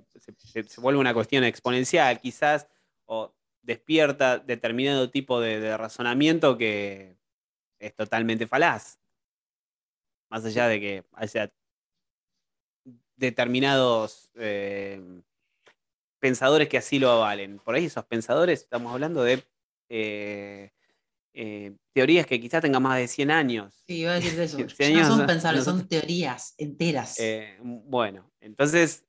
Se, vuelve una cuestión exponencial, quizás, o despierta determinado tipo de, razonamiento que es totalmente falaz. Más allá de que haya determinados eh, pensadores que así lo avalen. Por ahí esos pensadores, estamos hablando de eh, eh, teorías que quizás tengan más de 100 años. Sí, iba a decir eso. [laughs] no son pensadores, son teorías enteras. Eh, bueno, entonces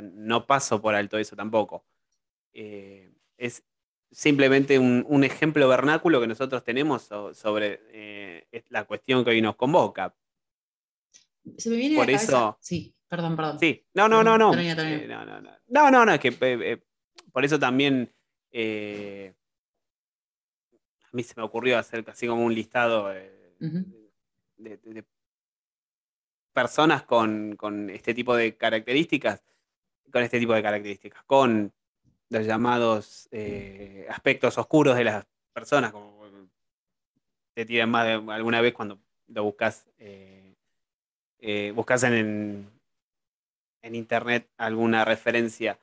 no paso por alto eso tampoco. es simplemente un, ejemplo vernáculo que nosotros tenemos sobre la cuestión que hoy nos convoca. Se me viene por eso, Sí. Perdón, perdón. Sí, no, no, no, no. Eh, no, no, no. No, no, no, es que eh, eh, por eso también eh, mí se me ocurrió hacer así como un listado eh, de, personas con, este tipo de características, con este tipo de características, con los llamados eh, aspectos oscuros de las personas, como te tiran más de alguna vez cuando lo buscas, buscas en, en internet alguna referencia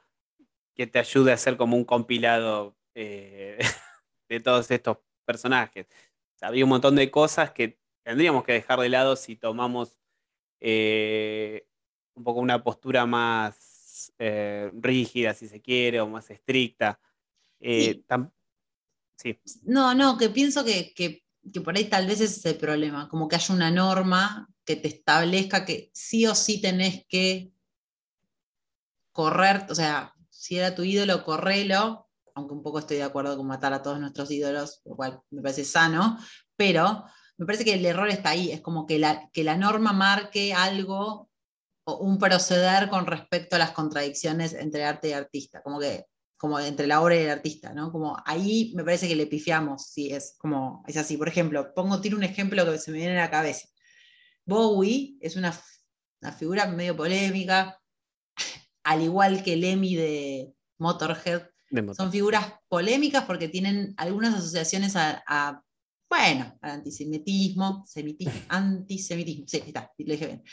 que te ayude a hacer como un compilado eh, [laughs] de todos estos personajes. había un montón de cosas que tendríamos que dejar de lado si tomamos eh, un poco una postura más eh, rígida, si se quiere, o más estricta. Sí. No, no, que pienso que, que, por ahí tal vez ese es el problema, como que haya una norma que te establezca que sí o sí tenés que correr, o sea, si era tu ídolo, correlo, aunque un poco estoy de acuerdo con matar a todos nuestros ídolos, lo cual me parece sano, pero me parece que el error está ahí, es como que la, que la norma marque algo o un proceder con respecto a las contradicciones entre arte y artista, como que como entre la obra y el artista, ¿no? Como ahí me parece que le pifiamos, si es como, es así. Por ejemplo, pongo, tiro un ejemplo que se me viene a la cabeza. Bowie es una, una figura medio polémica, al igual que Lemmy de Motorhead, son figuras polémicas porque tienen algunas asociaciones a, bueno, al antisemitismo, [laughs] antisemitismo, sí, está, lo dije bien.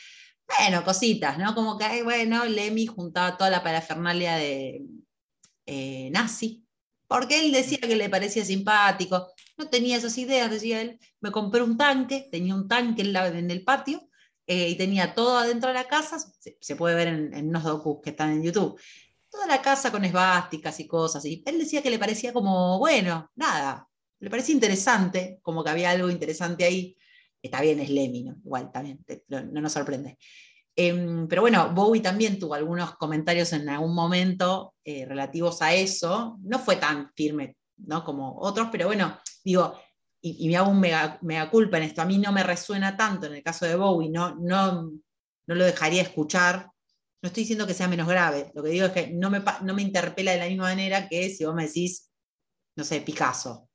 Bueno, cositas, ¿no? Como que, bueno, Lemmy juntaba toda la parafernalia de eh, nazi, porque él decía que le parecía simpático, no tenía esas ideas, decía él, me compré un tanque, tenía un tanque en el patio, eh, y tenía todo adentro de la casa, se, puede ver en, unos docus que están en YouTube, toda la casa con esvásticas y cosas, y él decía que le parecía como, bueno, nada, le parecía interesante, como que había algo interesante ahí, está bien, es Lemmy, igual también, no nos sorprende. Em, pero bueno, Bowie también tuvo algunos comentarios en algún momento eh, relativos a eso, no fue tan firme ¿no? como otros, pero bueno, digo, y, me hago un mega, culpa en esto, a mí no me resuena tanto en el caso de Bowie, no, no, no lo dejaría escuchar. No estoy diciendo que sea menos grave, lo que digo es que no me, no me interpela de la misma manera que si vos me decís, no sé, Picasso.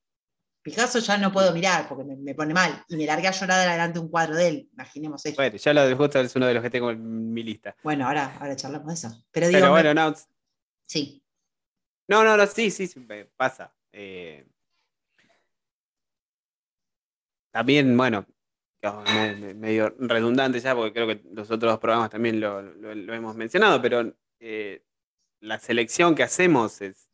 Picasso ya no puedo mirar porque me, pone mal. Y me largué a llorar adelante un cuadro de él. Imaginemos eso. Bueno, ya lo de justo es uno de los que tengo en mi lista. Bueno, ahora, ahora charlamos de eso. Pero, digo, bueno, no. Sí. No, no, no, sí, sí, sí pasa. Eh, también, bueno, medio redundante ya, porque creo que los otros programas también lo, hemos mencionado, pero eh, la selección que hacemos es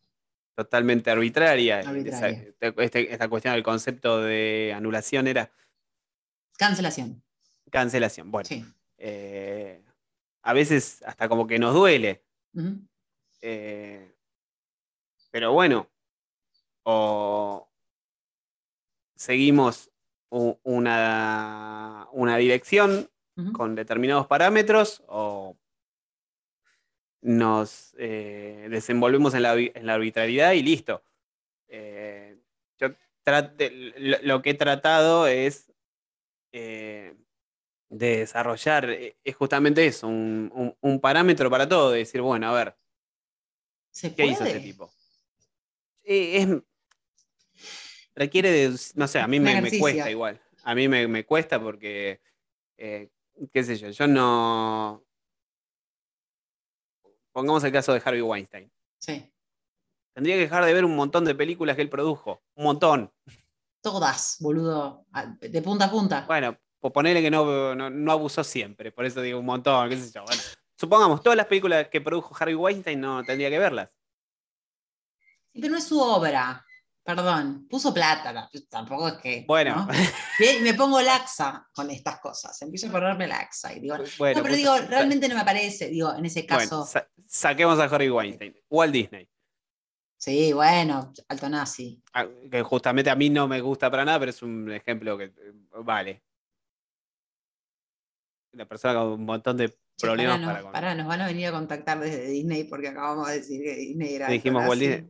totalmente arbitraria. Este, esta cuestión del concepto de anulación era... Cancelación. Cancelación, bueno. Eh, a veces hasta como que nos duele. Eh, pero bueno, o seguimos una, una dirección con determinados parámetros o nos eh, desenvolvemos en la, arbitrariedad y listo. Eh, yo lo, que he tratado es eh, de desarrollar, es justamente eso, un, parámetro para todo, de decir, bueno, a ver, ¿qué hizo este tipo? es, requiere de, no sé, a mí me, cuesta igual. A mí me, cuesta porque, eh, qué sé yo, yo no... Pongamos el caso de Harvey Weinstein. Sí. Tendría que dejar de ver un montón de películas que él produjo. Un montón. Todas, boludo. De punta a punta. Bueno, pues ponerle que no, no, abusó siempre. Por eso digo un montón, qué sé yo. Bueno, supongamos, todas las películas que produjo Harvey Weinstein no tendría que verlas. pero no es su obra. Perdón, puso plata, tampoco es que. Bueno. [laughs] me pongo laxa con estas cosas. Empiezo a ponerme laxa y digo. no, pero digo, realmente no me parece, digo, en ese caso. saquemos a Harry Weinstein. Walt Disney. Sí, bueno, alto nazi. Ah, que justamente a mí no me gusta para nada, pero es un ejemplo que eh, vale. La persona con un montón de problemas para, para, nos van a venir a contactar desde Disney porque acabamos de decir que Disney era. Dijimos Walt Disney.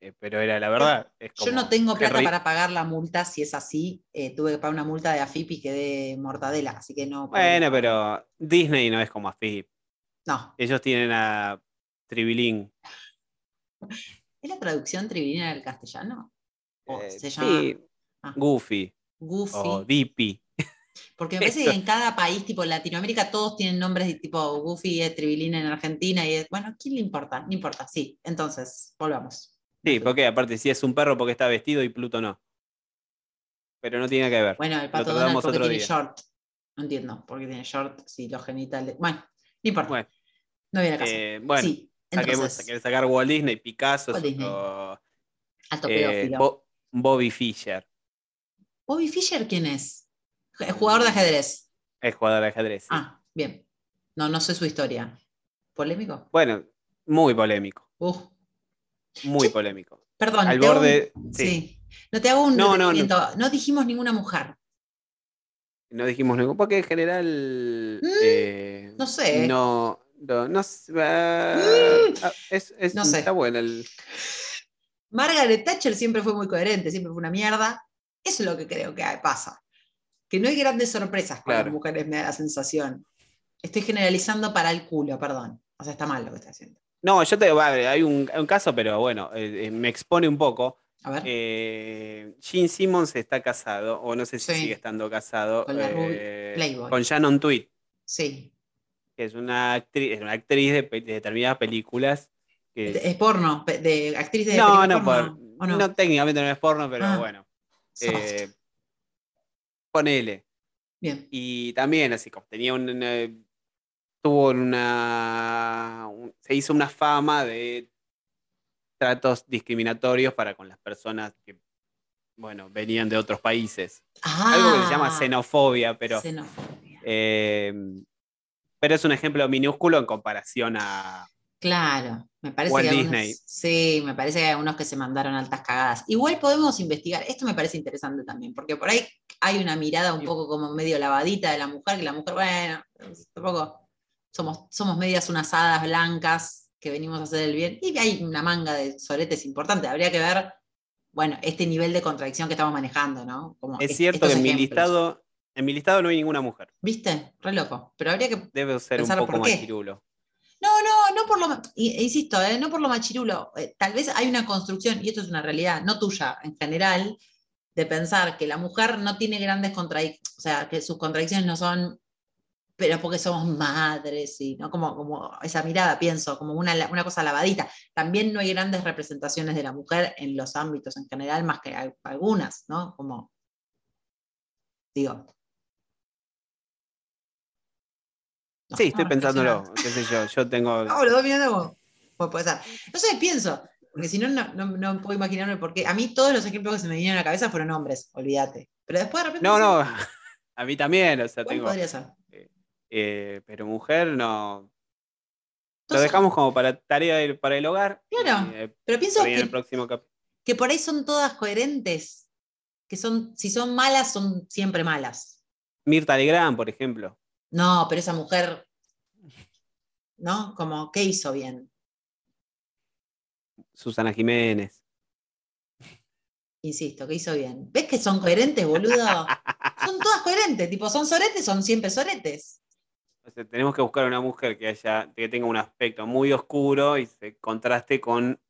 Eh, pero era la verdad. yo no tengo plata para pagar la multa, si es así. Eh, tuve que pagar una multa de AFIP y quedé mortadela, así que no. Bueno, pero Disney no es como AFIP. No. Ellos tienen a Tribilín. [laughs] ¿Es la traducción trivilina del castellano? ¿O Eh, se llama sí, Ah. Goofy Goofy? o Dippy. Porque [laughs] me parece que en cada país, tipo Latinoamérica, todos tienen nombres de tipo Goofy es trivilina en Argentina y es, bueno, ¿quién le importa? No importa, sí. Entonces, volvamos. Sí, porque aparte si es un perro porque está vestido y Pluto no. Pero no tiene que ver. Bueno, el pato Donald porque tiene día. short. No entiendo por qué tiene short si los genitales. Bueno, no importa. Bueno, no viene a casa. eh, bueno sí, entonces, ¿querés sacar Walt Disney, Picasso, Walt Disney. o, alto eh. Bo- Bobby Fischer, Bobby Fischer, ¿quién es? J- Jugador de ajedrez. es jugador de ajedrez. sí. Ah, bien. No, no sé su historia. ¿Polémico? Bueno, muy polémico, Uf. Muy polémico. Perdón. Al un- borde, sí. sí. No te hago un No, no, no. detenimiento. no dijimos ninguna mujer. No dijimos ningún, porque en general Mm, eh, no sé. No, no, no sé, ah, Mm, ah, es, es- no sé. está bueno el, Margaret Thatcher siempre fue muy coherente, siempre fue una mierda. Eso es lo que creo que pasa. Que no hay grandes sorpresas con las mujeres, me da la sensación. Estoy generalizando para el culo, perdón. O sea, está mal lo que estoy haciendo. No, yo te va, hay un, caso, pero bueno, eh, eh, me expone un poco. A ver. Eh, Gene Simmons está casado, o no sé si Sí. sigue estando casado, Con eh, Playboy. con Shannon Tweed, sí. que es una actriz, es una actriz de, determinadas películas. Que, Es porno, de actriz de no, no, porno, por- ¿o no? no, técnicamente no es porno, pero Ah. bueno, eh, ponele. Bien. Y también, así como tenía un. Tuvo una. un- se hizo una fama de tratos discriminatorios para con las personas que, bueno, venían de otros países. Algo que se llama Ah, xenofobia, pero. xenofobia. eh, pero es un ejemplo minúsculo en comparación a. Claro, me parece Walt que algunos- Disney. sí, me parece que hay algunos que se mandaron altas cagadas. Igual podemos investigar, esto me parece interesante también, porque por ahí hay una mirada un poco como medio lavadita de la mujer, que la mujer, bueno, tampoco somos, somos medias unas hadas blancas que venimos a hacer el bien, y hay una manga de soretes importante, habría que ver, bueno, este nivel de contradicción que estamos manejando, ¿no? Como Es cierto que en mi listado. En mi listado no hay ninguna mujer. ¿Viste? Re loco, pero habría que Debe ser un Pensar poco por qué. machirulo. No, no, no por lo, i- insisto, eh, no por lo machirulo. eh, tal vez hay una construcción, y esto es una realidad, no tuya, en general, de pensar que la mujer no tiene grandes contradicciones, o sea, que sus contradicciones no son, pero porque somos madres, y no como, como esa mirada, pienso, como una, una cosa lavadita. También no hay grandes representaciones de la mujer en los ámbitos en general, más que al- algunas, ¿no? Como, digo. No, Sí, estoy no, pensándolo, qué sé yo. Yo tengo. [laughs] No, dos mirando como, puede ser. No sé, pienso, porque si no, no, no, no puedo imaginarme por qué. A mí todos los ejemplos que se me vinieron a la cabeza fueron hombres, olvídate. Pero después de repente. No, no, [laughs] a mí también, o sea, ¿cuál tengo. podría ser? Eh, pero mujer no. Lo Entonces, dejamos como para tarea del- para el hogar. Claro. eh, Pero pienso el que, próximo que por ahí son todas coherentes. Que son, si son malas, son siempre malas. Mirta Legrand, por ejemplo. No, pero esa mujer, ¿no? Como, ¿qué hizo bien? Susana Jiménez. Insisto, ¿qué hizo bien? ¿Ves que son coherentes, boludo? [laughs] Son todas coherentes, tipo, son soretes, son siempre soretes. O sea, tenemos que buscar una mujer que haya, que tenga un aspecto muy oscuro y se contraste con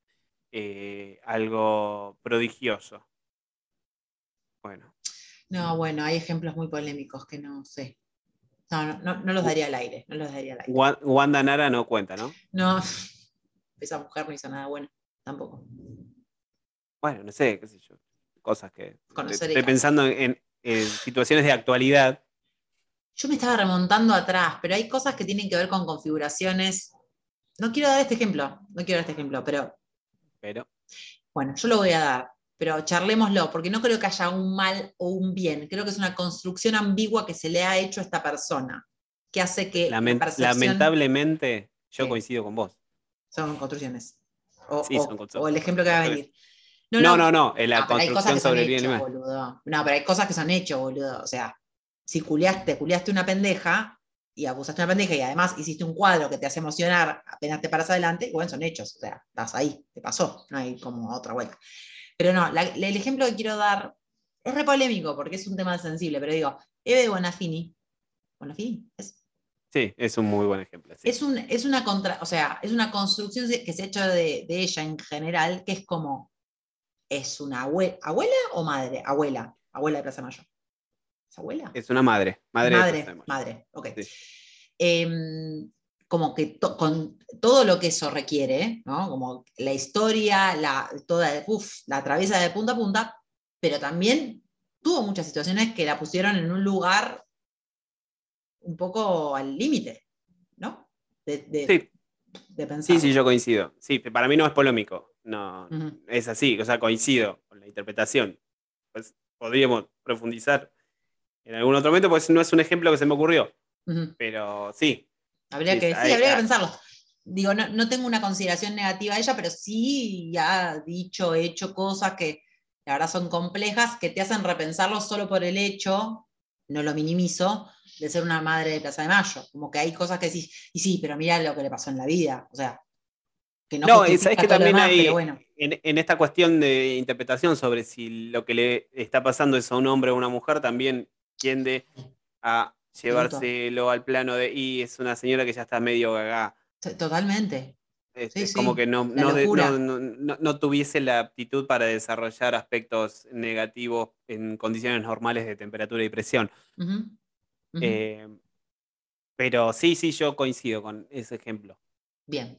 eh, algo prodigioso. Bueno, No, bueno, hay ejemplos muy polémicos que no sé. No, no, no, no los daría al aire, no los daría al aire. Wa- Wanda Nara no cuenta, ¿no? No, [laughs] esa mujer no hizo nada bueno, tampoco. Bueno, no sé, qué sé yo. Cosas que. Conocer Estoy pensando en, en situaciones de actualidad. Yo me estaba remontando atrás, pero hay cosas que tienen que ver con configuraciones. No quiero dar este ejemplo, no quiero dar este ejemplo, pero Pero. bueno, yo lo voy a dar, pero charlémoslo, porque no creo que haya un mal o un bien. Creo que es una construcción ambigua que se le ha hecho a esta persona, que hace que la percepción- lamentablemente, yo coincido con vos. son construcciones. O, Sí, o- son constru- o el ejemplo que va a venir. No, no, no, en la No, pero hay cosas construcción sobre el bien y mal. No, pero hay cosas que son hechos, boludo. O sea, si culiaste, culiaste una pendeja y abusaste una pendeja y además hiciste un cuadro que te hace emocionar apenas te paras adelante, bueno, son hechos. O sea, estás ahí, te pasó. No hay como otra vuelta. Pero no, la- el ejemplo que quiero dar es re polémico porque es un tema sensible, pero digo, Eve Bonafini. ¿Bonafini? ¿Es? Sí, es un muy buen ejemplo. sí. Es, un, es una contra, o sea, es una construcción que se ha hecho de, de ella en general, que es como, ¿es una abue- abuela o madre? Abuela, abuela de Plaza Mayo. ¿Es abuela? Es una madre. Madre. madre, madre, ok. Sí. Em, como que to- con todo lo que eso requiere, ¿no? Como la historia, la, toda, uf, la atraviesa de punta a punta, pero también tuvo muchas situaciones que la pusieron en un lugar un poco al límite, ¿no? De, de- Sí, de pensar. sí, sí, yo coincido. Sí, para mí no es polémico. No, es así, o sea, coincido con la interpretación. Pues podríamos profundizar en algún otro momento, pues no es un ejemplo que se me ocurrió, pero sí. Habría Sí, que, sí, habría que pensarlo. Digo, no, no tengo una consideración negativa a ella, pero sí ha dicho, hecho cosas que la verdad son complejas, que te hacen repensarlo solo por el hecho, no lo minimizo, de ser una madre de Plaza de Mayo. Como que hay cosas que sí, y sí, pero mira lo que le pasó en la vida. O sea, que no, No, y sabes que también demás, hay, pero bueno. en, en esta cuestión de interpretación sobre si lo que le está pasando es a un hombre o a una mujer, también tiende a llevárselo al plano de, y es una señora que ya está medio gaga. T- Totalmente. Este, Sí, como que no, no, tuviese la aptitud para desarrollar aspectos negativos en condiciones normales de temperatura y presión. Eh, pero sí, sí, yo coincido con ese ejemplo. Bien.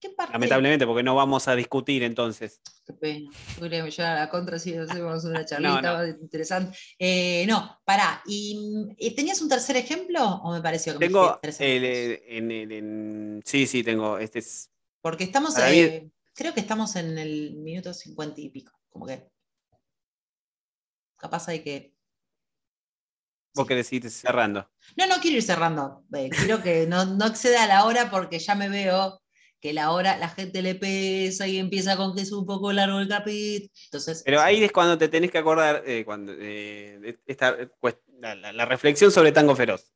¿Qué parte? Lamentablemente, porque no vamos a discutir entonces. Qué pena. Llegar a la contra si hacemos una [laughs] charlita no. interesante. Eh, no, pará. ¿Y, y tenías un tercer ejemplo o me pareció que me Tengo el, ejemplos? eh, en, el- en- sí, sí, tengo. Este es. Porque estamos, eh, creo que estamos en el minuto cincuenta y pico. Como que. Capaz hay que. Vos que decís cerrando. No, no quiero ir cerrando. eh, quiero que no, no exceda la hora porque ya me veo que la hora la gente le pesa y empieza con que es un poco largo el capítulo. Entonces. Pero ahí es cuando te tenés que acordar eh, cuando, eh, esta, la, la- la reflexión sobre Tango Feroz.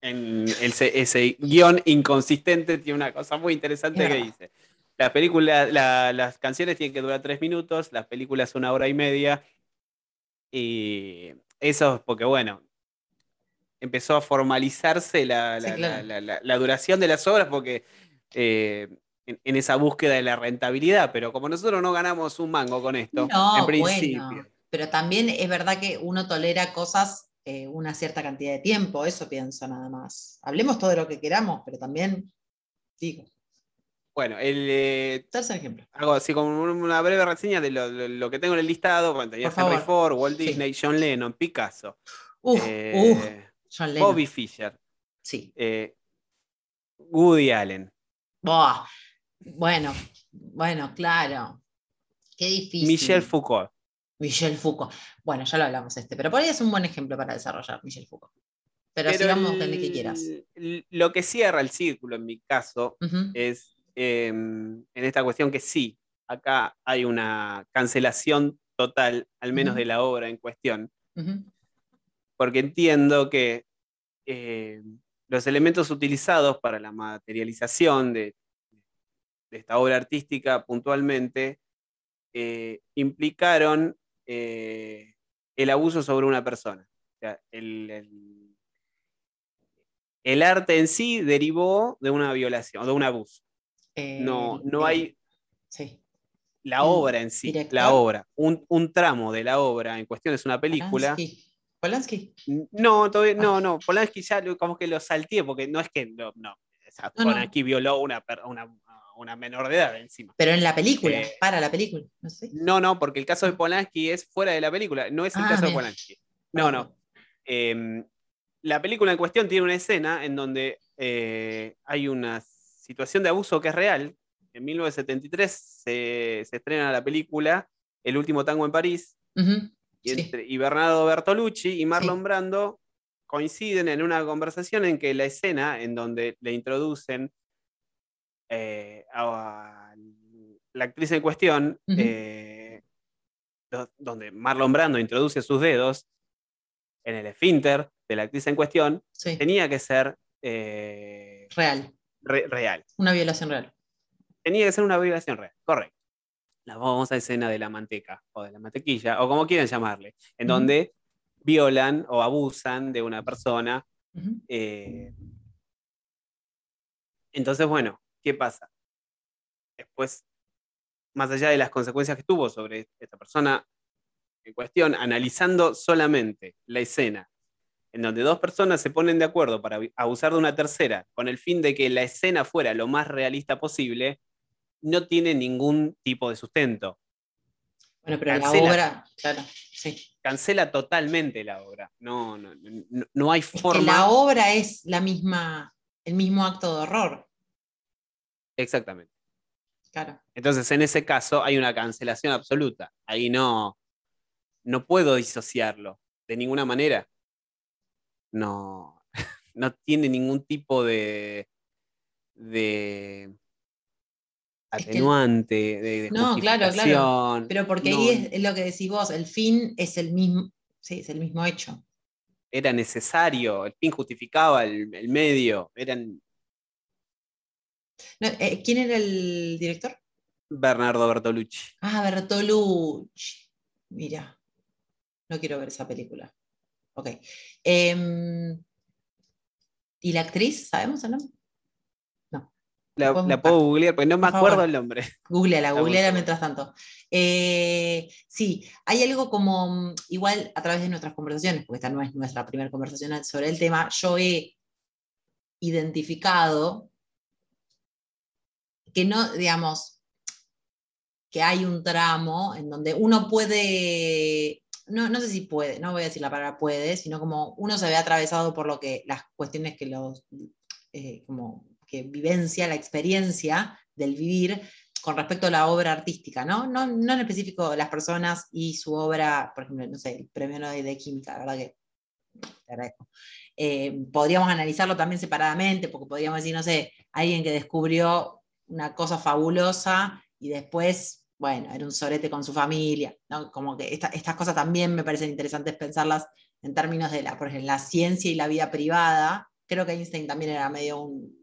En ese, ese guion inconsistente tiene una cosa muy interesante Es que dice. Las películas, la- las canciones tienen que durar tres minutos, las películas una hora y media. Y eso es porque, bueno, empezó a formalizarse la, Sí, claro. la duración de las obras porque eh, en, en esa búsqueda de la rentabilidad, pero como nosotros no ganamos un mango con esto, No, en principio. bueno, pero también es verdad que uno tolera cosas eh, una cierta cantidad de tiempo, eso pienso nada más. Hablemos todo lo que queramos, pero también, digo, Bueno, el, eh, tercer ejemplo. hago así como una breve reseña de lo, lo- lo que tengo en el listado. Bueno, tenía Henry. Ford, Walt Sí. Disney, John Lennon, Picasso, Uf, eh, uf, John Lennon. Bobby Fischer, Sí. eh, Woody Allen, Buah. Bueno, bueno, claro. Qué difícil. Michel Foucault. Michel Foucault. Bueno, ya lo hablamos este, pero por ahí es un buen ejemplo para desarrollar, Michel Foucault. Pero, Pero sigamos el- que quieras. Lo que cierra el círculo en mi caso es eh, en esta cuestión que sí, acá hay una cancelación total, al menos de la obra en cuestión, porque entiendo que eh, los elementos utilizados para la materialización de, de esta obra artística puntualmente eh, implicaron eh, el abuso sobre una persona. O sea, el, el- el arte en sí derivó de una violación, de un abuso. eh, No, no hay Sí. la Mm, obra en sí, director. la obra, un, un tramo de la obra en cuestión es una película. Polanski. Polanski. No, todavía, no, Ah. no, Polanski ya lo- como que lo salteé, porque no es que, no, no, o sea, No, no. Polanski violó una, una, una menor de edad encima. Pero en la película, Eh, para la película. No sé. No, no, porque el caso de Polanski es fuera de la película, no es el Ah, caso de. Polanski. No, no. Em, la película en cuestión tiene una escena en donde eh, hay una situación de abuso que es real. En 1973 se, se estrena la película El último tango en París, y, sí. entre- y Bernardo Bertolucci y Marlon Sí. Brando coinciden en una conversación en que la escena en donde le introducen eh, a la actriz en cuestión, eh, do- donde Marlon Brando introduce sus dedos en el esfínter de la actriz en cuestión, Sí. tenía que ser eh, Real. re- real. Una violación real. Tenía que ser una violación real, correcto. La famosa escena de la manteca o de la mantequilla, o como quieran llamarle, en donde violan o abusan de una persona eh, Entonces, bueno, ¿qué pasa? Después, más allá de las consecuencias que tuvo sobre esta persona en cuestión, analizando solamente la escena en donde dos personas se ponen de acuerdo para abusar de una tercera con el fin de que la escena fuera lo más realista posible, no tiene ningún tipo de sustento. Bueno, pero la obra, claro, sí. Cancela totalmente la obra. No, no, no, hay forma. la obra es la misma, el mismo acto de horror. Exactamente. Claro. Entonces, en ese caso, hay una cancelación absoluta. Ahí no, no puedo disociarlo de ninguna manera. No, [laughs] no tiene ningún tipo de, de atenuante, de, No, claro, claro. Pero porque ahí es, lo que decís vos, el fin es el mismo, sí, es el mismo hecho. Era necesario, el fin justificaba el, medio, eran... Eh, ¿Quién era el director? Bernardo Bertolucci. Ah, Bertolucci. Mira, no quiero ver esa película. Ok. Em, ¿Y la actriz? ¿Sabemos el nombre? La, puedo googlear, porque no me acuerdo el nombre. Googleala, googleala mientras tanto. Eh, sí, hay algo como, igual a través de nuestras conversaciones, porque esta no es nuestra primera conversación sobre el tema, yo he identificado que no, digamos, que hay un tramo en donde uno puede no, no sé si puede, no voy a decir la palabra puede, sino como uno se ve atravesado por lo que las cuestiones que los, eh, como que vivencia, la experiencia del vivir con respecto a la obra artística, ¿no? No, no en específico las personas y su obra, por ejemplo, no sé, el premio Nobel de Química, la verdad que te agradezco. Eh, podríamos analizarlo también separadamente, porque podríamos decir, no sé, alguien que descubrió una cosa fabulosa y después bueno, era un sorete con su familia, ¿no? Como que estas cosas también me parecen interesantes pensarlas en términos de la, por ejemplo, la ciencia y la vida privada. Creo que Einstein también era medio un,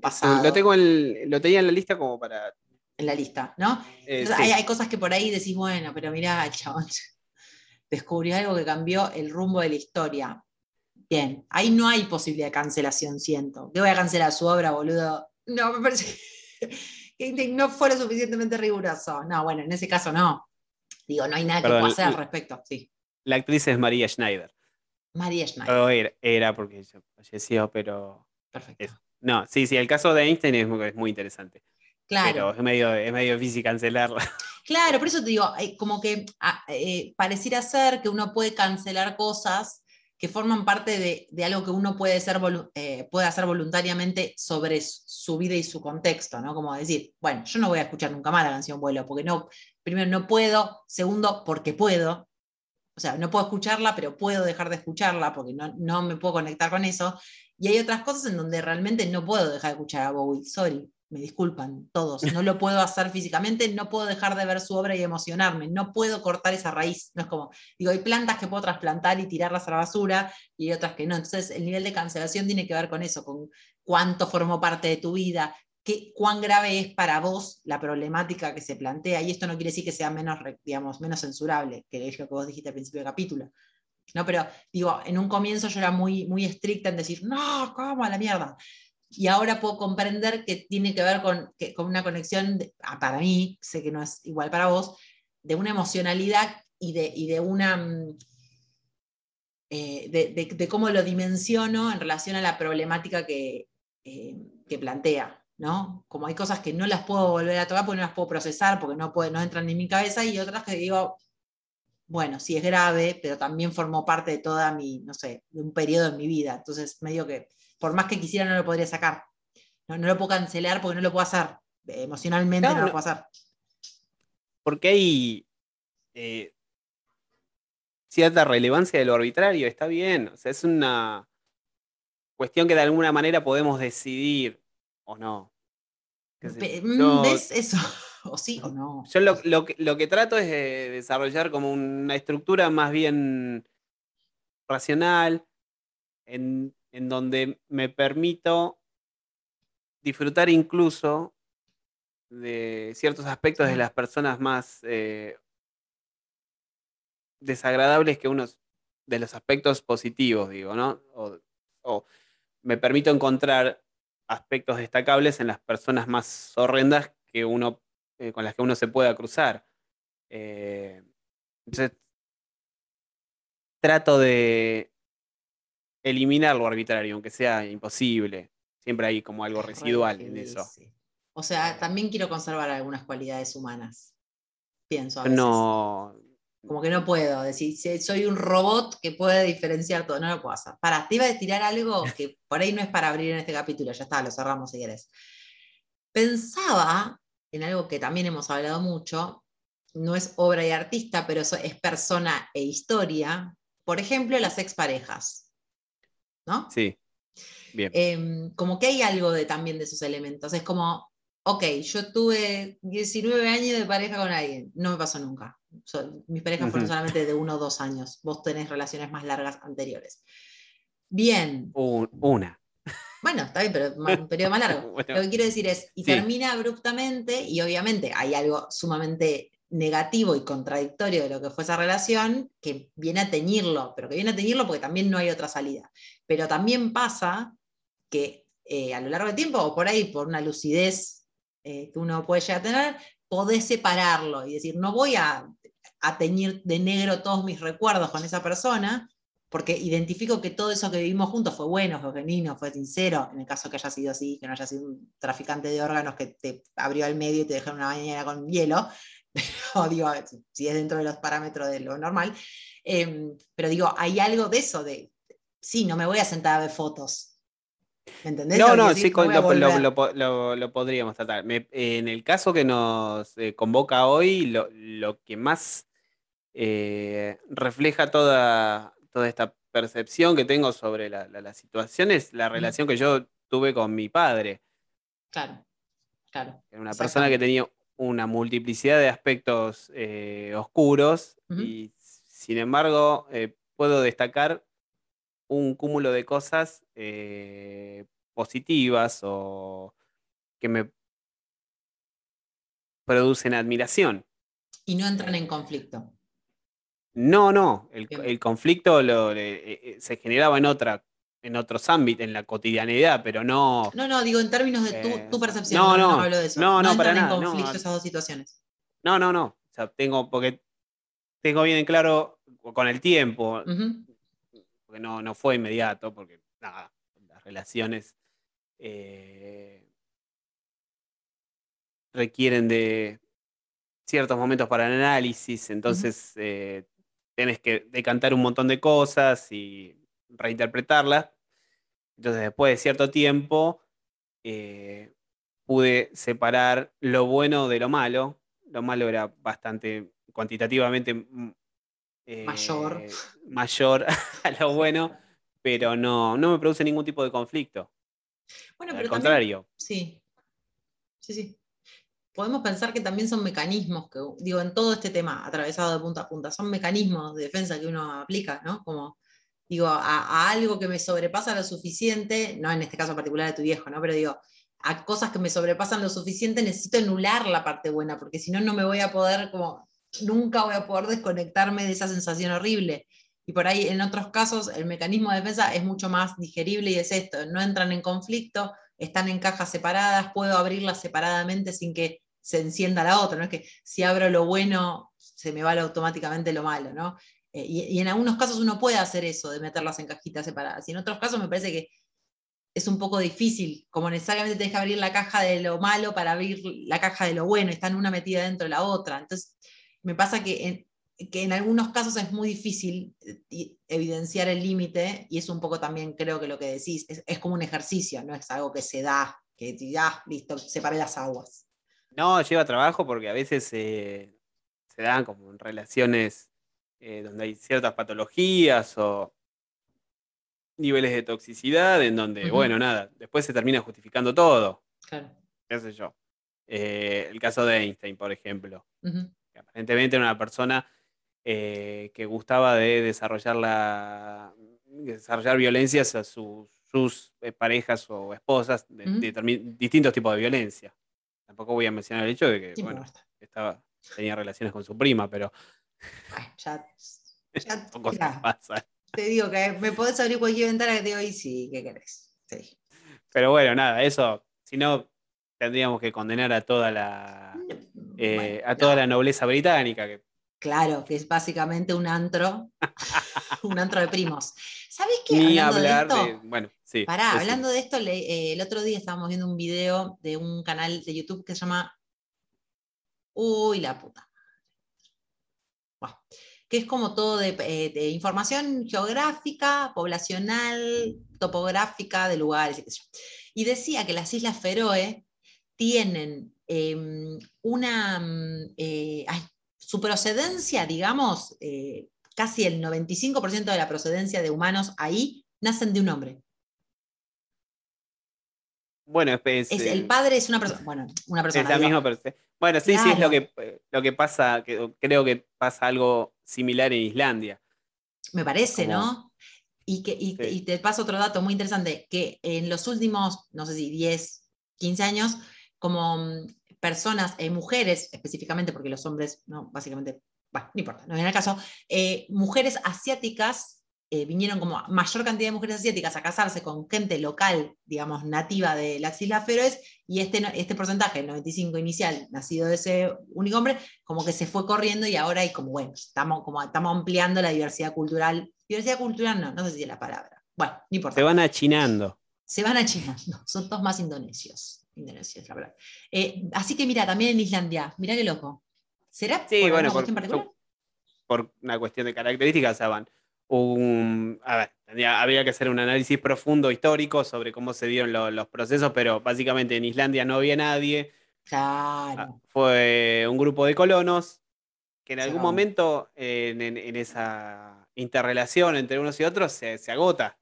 pasado. Lo, tengo lo tenía en la lista como para... En la lista, ¿no? Eh, hay, cosas que por ahí decís, bueno, pero mira, el chabón [laughs] descubrió algo que cambió el rumbo de la historia. Bien, ahí no hay posibilidad de cancelación, siento. ¿Qué voy a cancelar su obra, boludo? No, me parece [laughs] que no fuera suficientemente riguroso. No, bueno, en ese caso no. Digo, no hay nada que pueda hacer al respecto. Sí. La actriz es María Schneider. María Schneider. era, porque falleció, pero. Perfecto. No, sí, sí, el caso de Einstein es muy, interesante. Claro. Pero es medio, es medio difícil cancelarla. [laughs] Claro, por eso te digo, eh, como que ah, eh, pareciera ser que uno puede cancelar cosas que forman parte de, algo que uno puede, ser, eh, puede hacer voluntariamente sobre su vida y su contexto, ¿no? Como decir, bueno, yo no voy a escuchar nunca más la canción Vuelo, porque no, primero no puedo, segundo, porque puedo, o sea, no puedo escucharla, pero puedo dejar de escucharla porque no, no me puedo conectar con eso. Y hay otras cosas en donde realmente no puedo dejar de escuchar a Bowie, sorry me disculpan todos, no lo puedo hacer físicamente, no puedo dejar de ver su obra y emocionarme, no puedo cortar esa raíz, no es como, digo, hay plantas que puedo trasplantar y tirarlas a la basura y hay otras que no, entonces el nivel de cancelación tiene que ver con eso, con cuánto formó parte de tu vida, qué, cuán grave es para vos la problemática que se plantea, y esto no quiere decir que sea menos, digamos, menos censurable, que es lo que vos dijiste al principio del capítulo, ¿no? Pero digo, en un comienzo yo era muy, muy estricta en decir, no, ¿cómo a la mierda? y ahora puedo comprender que tiene que ver con, con una conexión, ah, para mí, sé que no es igual para vos, de una emocionalidad y de, de una... Mm, eh, de, cómo lo dimensiono en relación a la problemática que, eh, que, plantea, ¿no? Como hay cosas que no las puedo volver a tocar porque no las puedo procesar, porque no, no entran en mi cabeza, y otras que digo, bueno, sí es grave, pero también formó parte de toda mi, no sé, de un periodo en mi vida. Entonces, medio que por más que quisiera, no lo podría sacar. No, lo puedo cancelar porque no lo puedo hacer. Emocionalmente no, lo puedo hacer. Porque hay eh, cierta relevancia de lo arbitrario, está bien. O sea, es una cuestión que de alguna manera podemos decidir o no. Mm, ¿Ves eso? ¿O sí o no? Yo lo, que, trato es de desarrollar como una estructura más bien racional, en en donde me permito disfrutar incluso de ciertos aspectos de las personas más eh, desagradables que unos de los aspectos positivos, digo, ¿no? O, me permito encontrar aspectos destacables en las personas más horrendas que uno, eh, con las que uno se pueda cruzar. Eh, entonces, trato de eliminar lo arbitrario, aunque sea imposible. Siempre hay como algo residual en eso. O sea, también quiero conservar algunas cualidades humanas. Pienso. A veces. No. Como que no puedo decir, soy un robot que puede diferenciar todo, no lo puedo hacer. Para, te iba a tirar algo [laughs] que por ahí no es para abrir en este capítulo, ya está, lo cerramos si quieres. Pensaba en algo que también hemos hablado mucho, no es obra y artista, pero es persona e historia. Por ejemplo, las exparejas. ¿No? Sí. Bien. Em, como que hay algo de, también de esos elementos. Es como, ok, yo tuve 19 años de pareja con alguien, no me pasó nunca. mis parejas fueron solamente de uno o dos años. Vos tenés relaciones más largas anteriores. Bien. una. Bueno, está bien, pero un periodo más largo. [laughs] Lo que quiero decir es, y termina abruptamente, y obviamente hay algo sumamente negativo y contradictorio de lo que fue esa relación, que viene a teñirlo, pero que viene a teñirlo porque también no hay otra salida. Pero también pasa que eh, a lo largo del tiempo, o por ahí por una lucidez eh, que uno puede llegar a tener, podés separarlo y decir, no voy a, a teñir de negro todos mis recuerdos con esa persona, porque identifico que todo eso que vivimos juntos fue bueno, fue genuino, fue sincero, en el caso que haya sido así, que no haya sido un traficante de órganos que te abrió al medio y te dejó en una bañera con hielo, [laughs] pero digo, si es dentro de los parámetros de lo normal, em, pero digo, hay algo de eso, de, sí, no me voy a sentar a ver fotos. ¿Me entendés? No, no, sí, lo, podríamos tratar. en el caso que nos eh, convoca hoy, lo, que más eh, refleja toda, toda esta percepción que tengo sobre la, situación es la relación que yo tuve con mi padre. Claro, claro. Era una persona que tenía una multiplicidad de aspectos eh, oscuros y sin embargo eh, puedo destacar un cúmulo de cosas eh, positivas o que me producen admiración. Y no entran en conflicto. No, no, el, conflicto se generaba en otra en otros ámbitos, en la cotidianidad, pero no. No, no, digo en términos de tu, eh, percepción. No, no, no, hablo de eso. No, no, para nada. en conflicto esas dos situaciones. No, no, no. O sea, tengo, porque tengo bien en claro con el tiempo, porque no, no fue inmediato, porque nada, las relaciones eh, requieren de ciertos momentos para el análisis, entonces eh, tienes que decantar un montón de cosas y reinterpretarla. Entonces, después de cierto tiempo, eh, pude separar lo bueno de lo malo. Lo malo era bastante cuantitativamente mm, eh, mayor. mayor [laughs] a lo bueno, pero no, no me produce ningún tipo de conflicto. Bueno, pero Al contrario. sí, sí, sí. Podemos pensar que también son mecanismos que, digo, en todo este tema atravesado de punta a punta, son mecanismos de defensa que uno aplica, ¿no? Como digo, a, algo que me sobrepasa lo suficiente, no en este caso particular de tu viejo, ¿no? Pero digo, a cosas que me sobrepasan lo suficiente necesito anular la parte buena, porque si no, no me voy a poder, como, nunca voy a poder desconectarme de esa sensación horrible. Y por ahí, en otros casos, el mecanismo de defensa es mucho más digerible y es esto, no entran en conflicto, están en cajas separadas, puedo abrirlas separadamente sin que se encienda la otra, no es que si abro lo bueno se me va automáticamente lo malo, ¿no? Eh, y, en algunos casos uno puede hacer eso, de meterlas en cajitas separadas. Y en otros casos me parece que es un poco difícil, como necesariamente tenés que abrir la caja de lo malo para abrir la caja de lo bueno, están una metida dentro de la otra. Entonces, me pasa que en, que en algunos casos es muy difícil eh, evidenciar el límite y es un poco también creo que lo que decís, es, como un ejercicio, no es algo que se da, que ya, listo, separé las aguas. No, lleva trabajo porque a veces se dan como en relaciones eh, donde hay ciertas patologías o niveles de toxicidad en donde, bueno, nada, después se termina justificando todo. Claro. ¿Qué sé yo? Eh, el caso de Einstein, por ejemplo. aparentemente era una persona eh, que gustaba de desarrollar, la, desarrollar violencias a sus parejas o esposas de, distintos tipos de violencia. Tampoco voy a mencionar el hecho de que, bueno, estaba, tenía relaciones con su prima, pero ya, ya, [laughs] Te digo que me podés abrir cualquier ventana que te digo, y sí, ¿qué querés? Sí. Pero bueno, nada, eso, si no, tendríamos que condenar a toda la, eh, Bueno, a toda no. la nobleza británica. Que, Claro, que es básicamente un antro, [laughs] [laughs] un antro de primos. ¿Sabés qué? ni Hablando de hablar esto, de, Bueno, sí. Pará, hablando de esto, le- eh, el otro día estábamos viendo un video de un canal de YouTube que se llama Uy, la puta. Que es como todo de, eh, de información geográfica, poblacional, topográfica de lugares. yo. Y decía que las Islas Feroe tienen em, una. mm, eh, ay, su procedencia, digamos, casi el 95% de la procedencia de humanos ahí nacen de un hombre. Bueno, es, es, Es, eh, el padre es una persona, bueno, una es persona. la digo, misma persona. Bueno, sí, sí, es lo que, eh, lo que pasa, que, creo que pasa algo similar en Islandia. me parece, como- ¿no? Y, que, y, Sí. y te paso otro dato muy interesante, que en los últimos, no sé si 10, 15 años, como mm, personas, eh, mujeres específicamente, porque los hombres, no, básicamente, bueno, no importa, no viene al caso, eh, mujeres asiáticas eh, vinieron como mayor cantidad de mujeres asiáticas a casarse con gente local, digamos, nativa de las Islas Feroes, y este, este porcentaje, el 95 inicial, nacido de ese único hombre, como que se fue corriendo y ahora hay como, bueno, estamos, como, estamos ampliando la diversidad cultural. Diversidad cultural no, no sé si es la palabra. Bueno, no importa. Se van achinando. Se van a China, no, [laughs] son todos más indonesios. Indonesios, la verdad. Eh, así que mira, también en Islandia, mira qué loco. ¿Será Sí, por bueno, por, cuestión particular? por- por una cuestión de características, o sea, van un, a ver, tendría- habría que hacer un análisis profundo histórico sobre cómo se dieron lo- los procesos, pero básicamente en Islandia no había nadie, Ah, Claro. fue un grupo de colonos que en algún acabó. momento en, en- en esa interrelación entre unos y otros se, se agota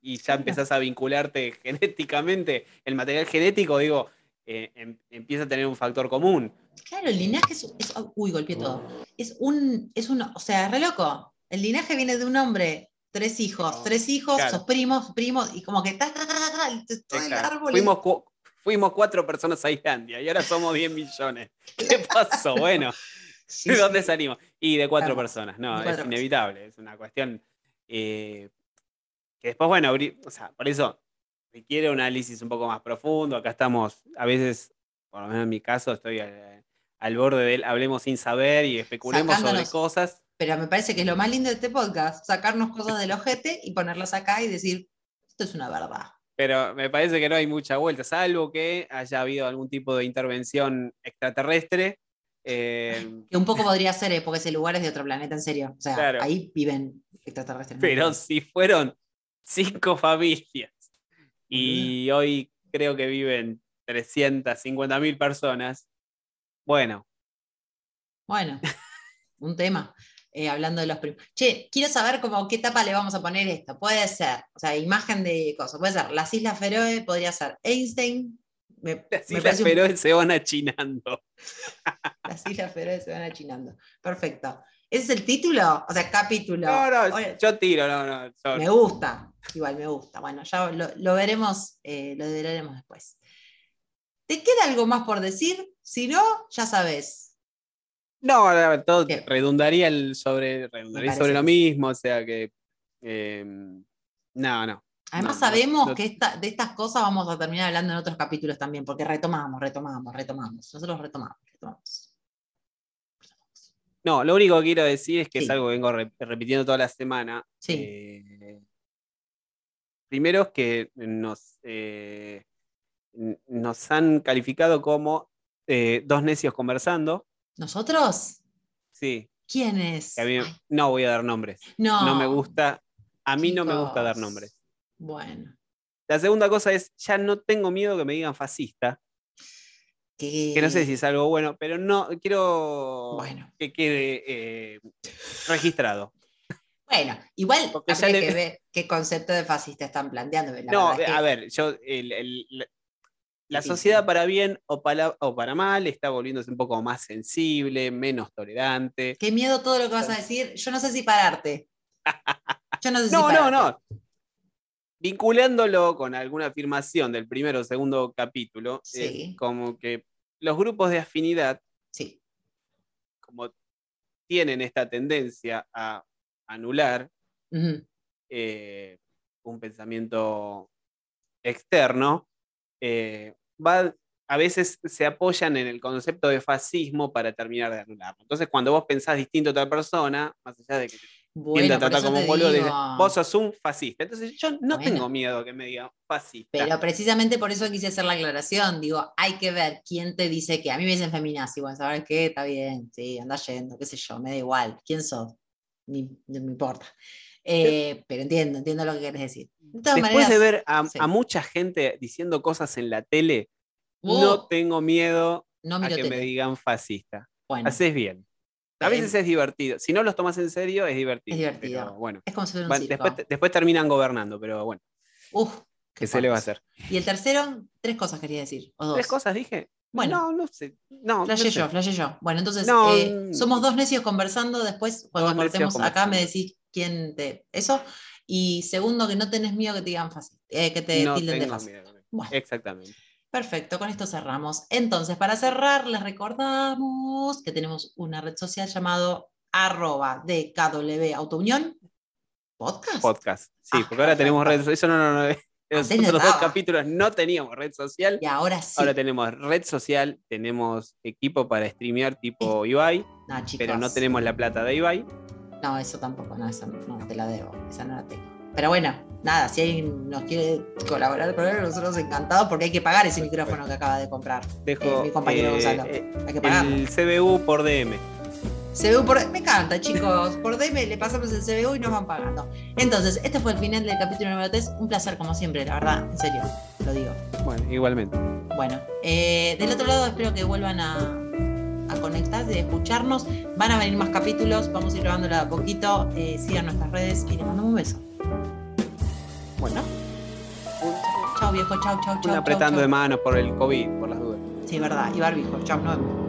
y ya [laughs] empezás a vincularte genéticamente, el material genético, digo, eh, em- empieza a tener un factor común. Claro, el linaje es, es- Uy, golpeé todo. Es un. Es un o sea, re loco. El linaje viene de un hombre, tres hijos, No, tres hijos, claro. sos primos, primos, y como que. ta, ta, ta, todo el árbol Fuimos, cu- fuimos cuatro personas a Islandia y ahora somos 10 millones. [laughs] ¿Qué pasó? Bueno, Sí, ¿de sí. dónde salimos? Y de cuatro personas. No, es personas. inevitable. Es una cuestión eh, que después, bueno, o sea, por eso requiere un análisis un poco más profundo. Acá estamos, a veces, por lo menos en mi caso, estoy al, al borde del hablemos sin saber y especulemos sobre cosas. Pero me parece que es lo más lindo de este podcast, sacarnos cosas del ojete y ponerlas acá y decir, esto es una verdad. Pero me parece que no hay mucha vuelta, salvo que haya habido algún tipo de intervención extraterrestre. eh, Que un poco podría ser, eh, porque ese lugar es de otro planeta, en serio. O sea, Claro. ahí viven extraterrestres. pero si fueron cinco familias y hoy creo que viven 350 mil personas, bueno, Bueno, un tema. Eh, hablando de los primos. Che, quiero saber como qué tapa le vamos a poner esto. Puede ser, o sea, imagen de cosas. Puede ser las Islas Feroe, podría ser Einstein. Me, [laughs] las me islas un- Feroe se van achinando. [laughs] Las Islas Feroe se van achinando. Perfecto. ¿Ese es el título? O sea, capítulo. No, no, Oye, yo tiro, no, no. me gusta. Igual me gusta. Bueno, ya lo, lo veremos, eh, lo veremos después. ¿Te queda algo más por decir? Si no, ya sabes. No, todo redundaría el sobre, redundaría sobre lo mismo, o sea que. eh, no, no. Además No, sabemos no. que esta- de estas cosas vamos a terminar hablando en otros capítulos también, porque retomamos, retomamos, retomamos. Nosotros retomamos, retomamos. No, lo único que quiero decir es que Sí. es algo que vengo re- repitiendo toda la semana. Sí. Eh, primero es que nos, eh, nos han calificado como eh, dos necios conversando. ¿Nosotros? Sí, ¿Quién es? mí- no voy a dar nombres. no. No me gusta, a mí no me gusta dar nombres. Bueno. La segunda cosa es, ya no tengo miedo que me digan fascista, Que, que no sé si es algo bueno, pero no quiero Bueno. que quede eh, registrado. Bueno, igual habría le- que ver qué concepto de fascista están planteando. la no, verdad es que- a ver, yo el- el- la- sociedad para bien o para, o para mal está volviéndose un poco más sensible, menos tolerante. Qué miedo todo lo que vas a decir. Yo no sé si pararte. [laughs] Yo no sé si No, no, pararte. no. Vinculándolo con alguna afirmación del primero o segundo capítulo, eh, Sí. como que los grupos de afinidad, Sí. como tienen esta tendencia a anular eh, un pensamiento externo, eh, va, a veces se apoyan en el concepto de fascismo para terminar de anularlo. Entonces, cuando vos pensás distinto a otra persona, más allá de que te Bueno, por trata como te un boludo, digo. vos sos un fascista. Entonces, yo no Bueno. tengo miedo que me digan fascista. Pero precisamente por eso quise hacer la aclaración. Digo, hay que ver quién te dice que a mí me dicen feminazi. Bueno, ¿sabes qué? Está bien, sí, anda yendo, qué sé yo, me da igual. ¿Quién sos? Ni, no me importa. Eh, pero entiendo, entiendo lo que quieres decir. De Después de ver a, sí. a mucha gente diciendo cosas en la tele, uh, no tengo miedo no a que tele. me digan fascista. Bueno, Haces bien. A veces es divertido. Si no los tomas en serio, es divertido. Es divertido. pero bueno, es como si fuera un Van- circo. después, después terminan gobernando, pero bueno, Uf, ¿qué qué se le va a hacer? Y el tercero, tres cosas quería decir. O dos. ¿Tres cosas dije? Bueno. no, no sé. No, no Flashé sé. yo, flashé yo. Bueno, entonces, No, eh, mm. somos dos necios conversando. Después, cuando cortemos acá, me decís quién te. Eso. Y segundo, que no tenés miedo que te digan fácil. eh, que te No tilden de fácil. miedo. Bueno. Exactamente. Perfecto, con esto cerramos. Entonces, para cerrar, les recordamos que tenemos una red social llamado arroba DKW Autounión Podcast. Podcast. Sí, Ah, porque ahora tenemos perfecto. redes Eso no, no, no. Los otros dos capítulos no teníamos red social. Y ahora sí. Ahora tenemos red social, tenemos equipo para streamear tipo Ibai, no, chicos. pero no tenemos la plata de Ibai. No, eso tampoco, no, esa no, te la debo, esa no la tengo. Pero bueno, nada, si alguien nos quiere colaborar con él, nosotros encantados porque hay que pagar ese micrófono que acaba de comprar. Dejo Eh, mi compañero Gonzalo. eh, Hay que pagarlo. el CBU por DM. CBU por. Me encanta, chicos. Por DM le pasamos el CBU y nos van pagando. Entonces, este fue el final del capítulo número 3. Un placer, como siempre, la verdad, en serio, lo digo. Bueno, igualmente. Bueno, eh, del otro lado espero que vuelvan a, a conectarse y escucharnos. Van a venir más capítulos, vamos a ir grabándola de a poquito. Eh, sigan nuestras redes y les mandamos un beso. Bueno, Chao viejo, chau, chau, chau. un chau, apretando chau. de manos por el COVID, por las dudas. Sí, verdad. Y barbijo. Chao, nos vemos.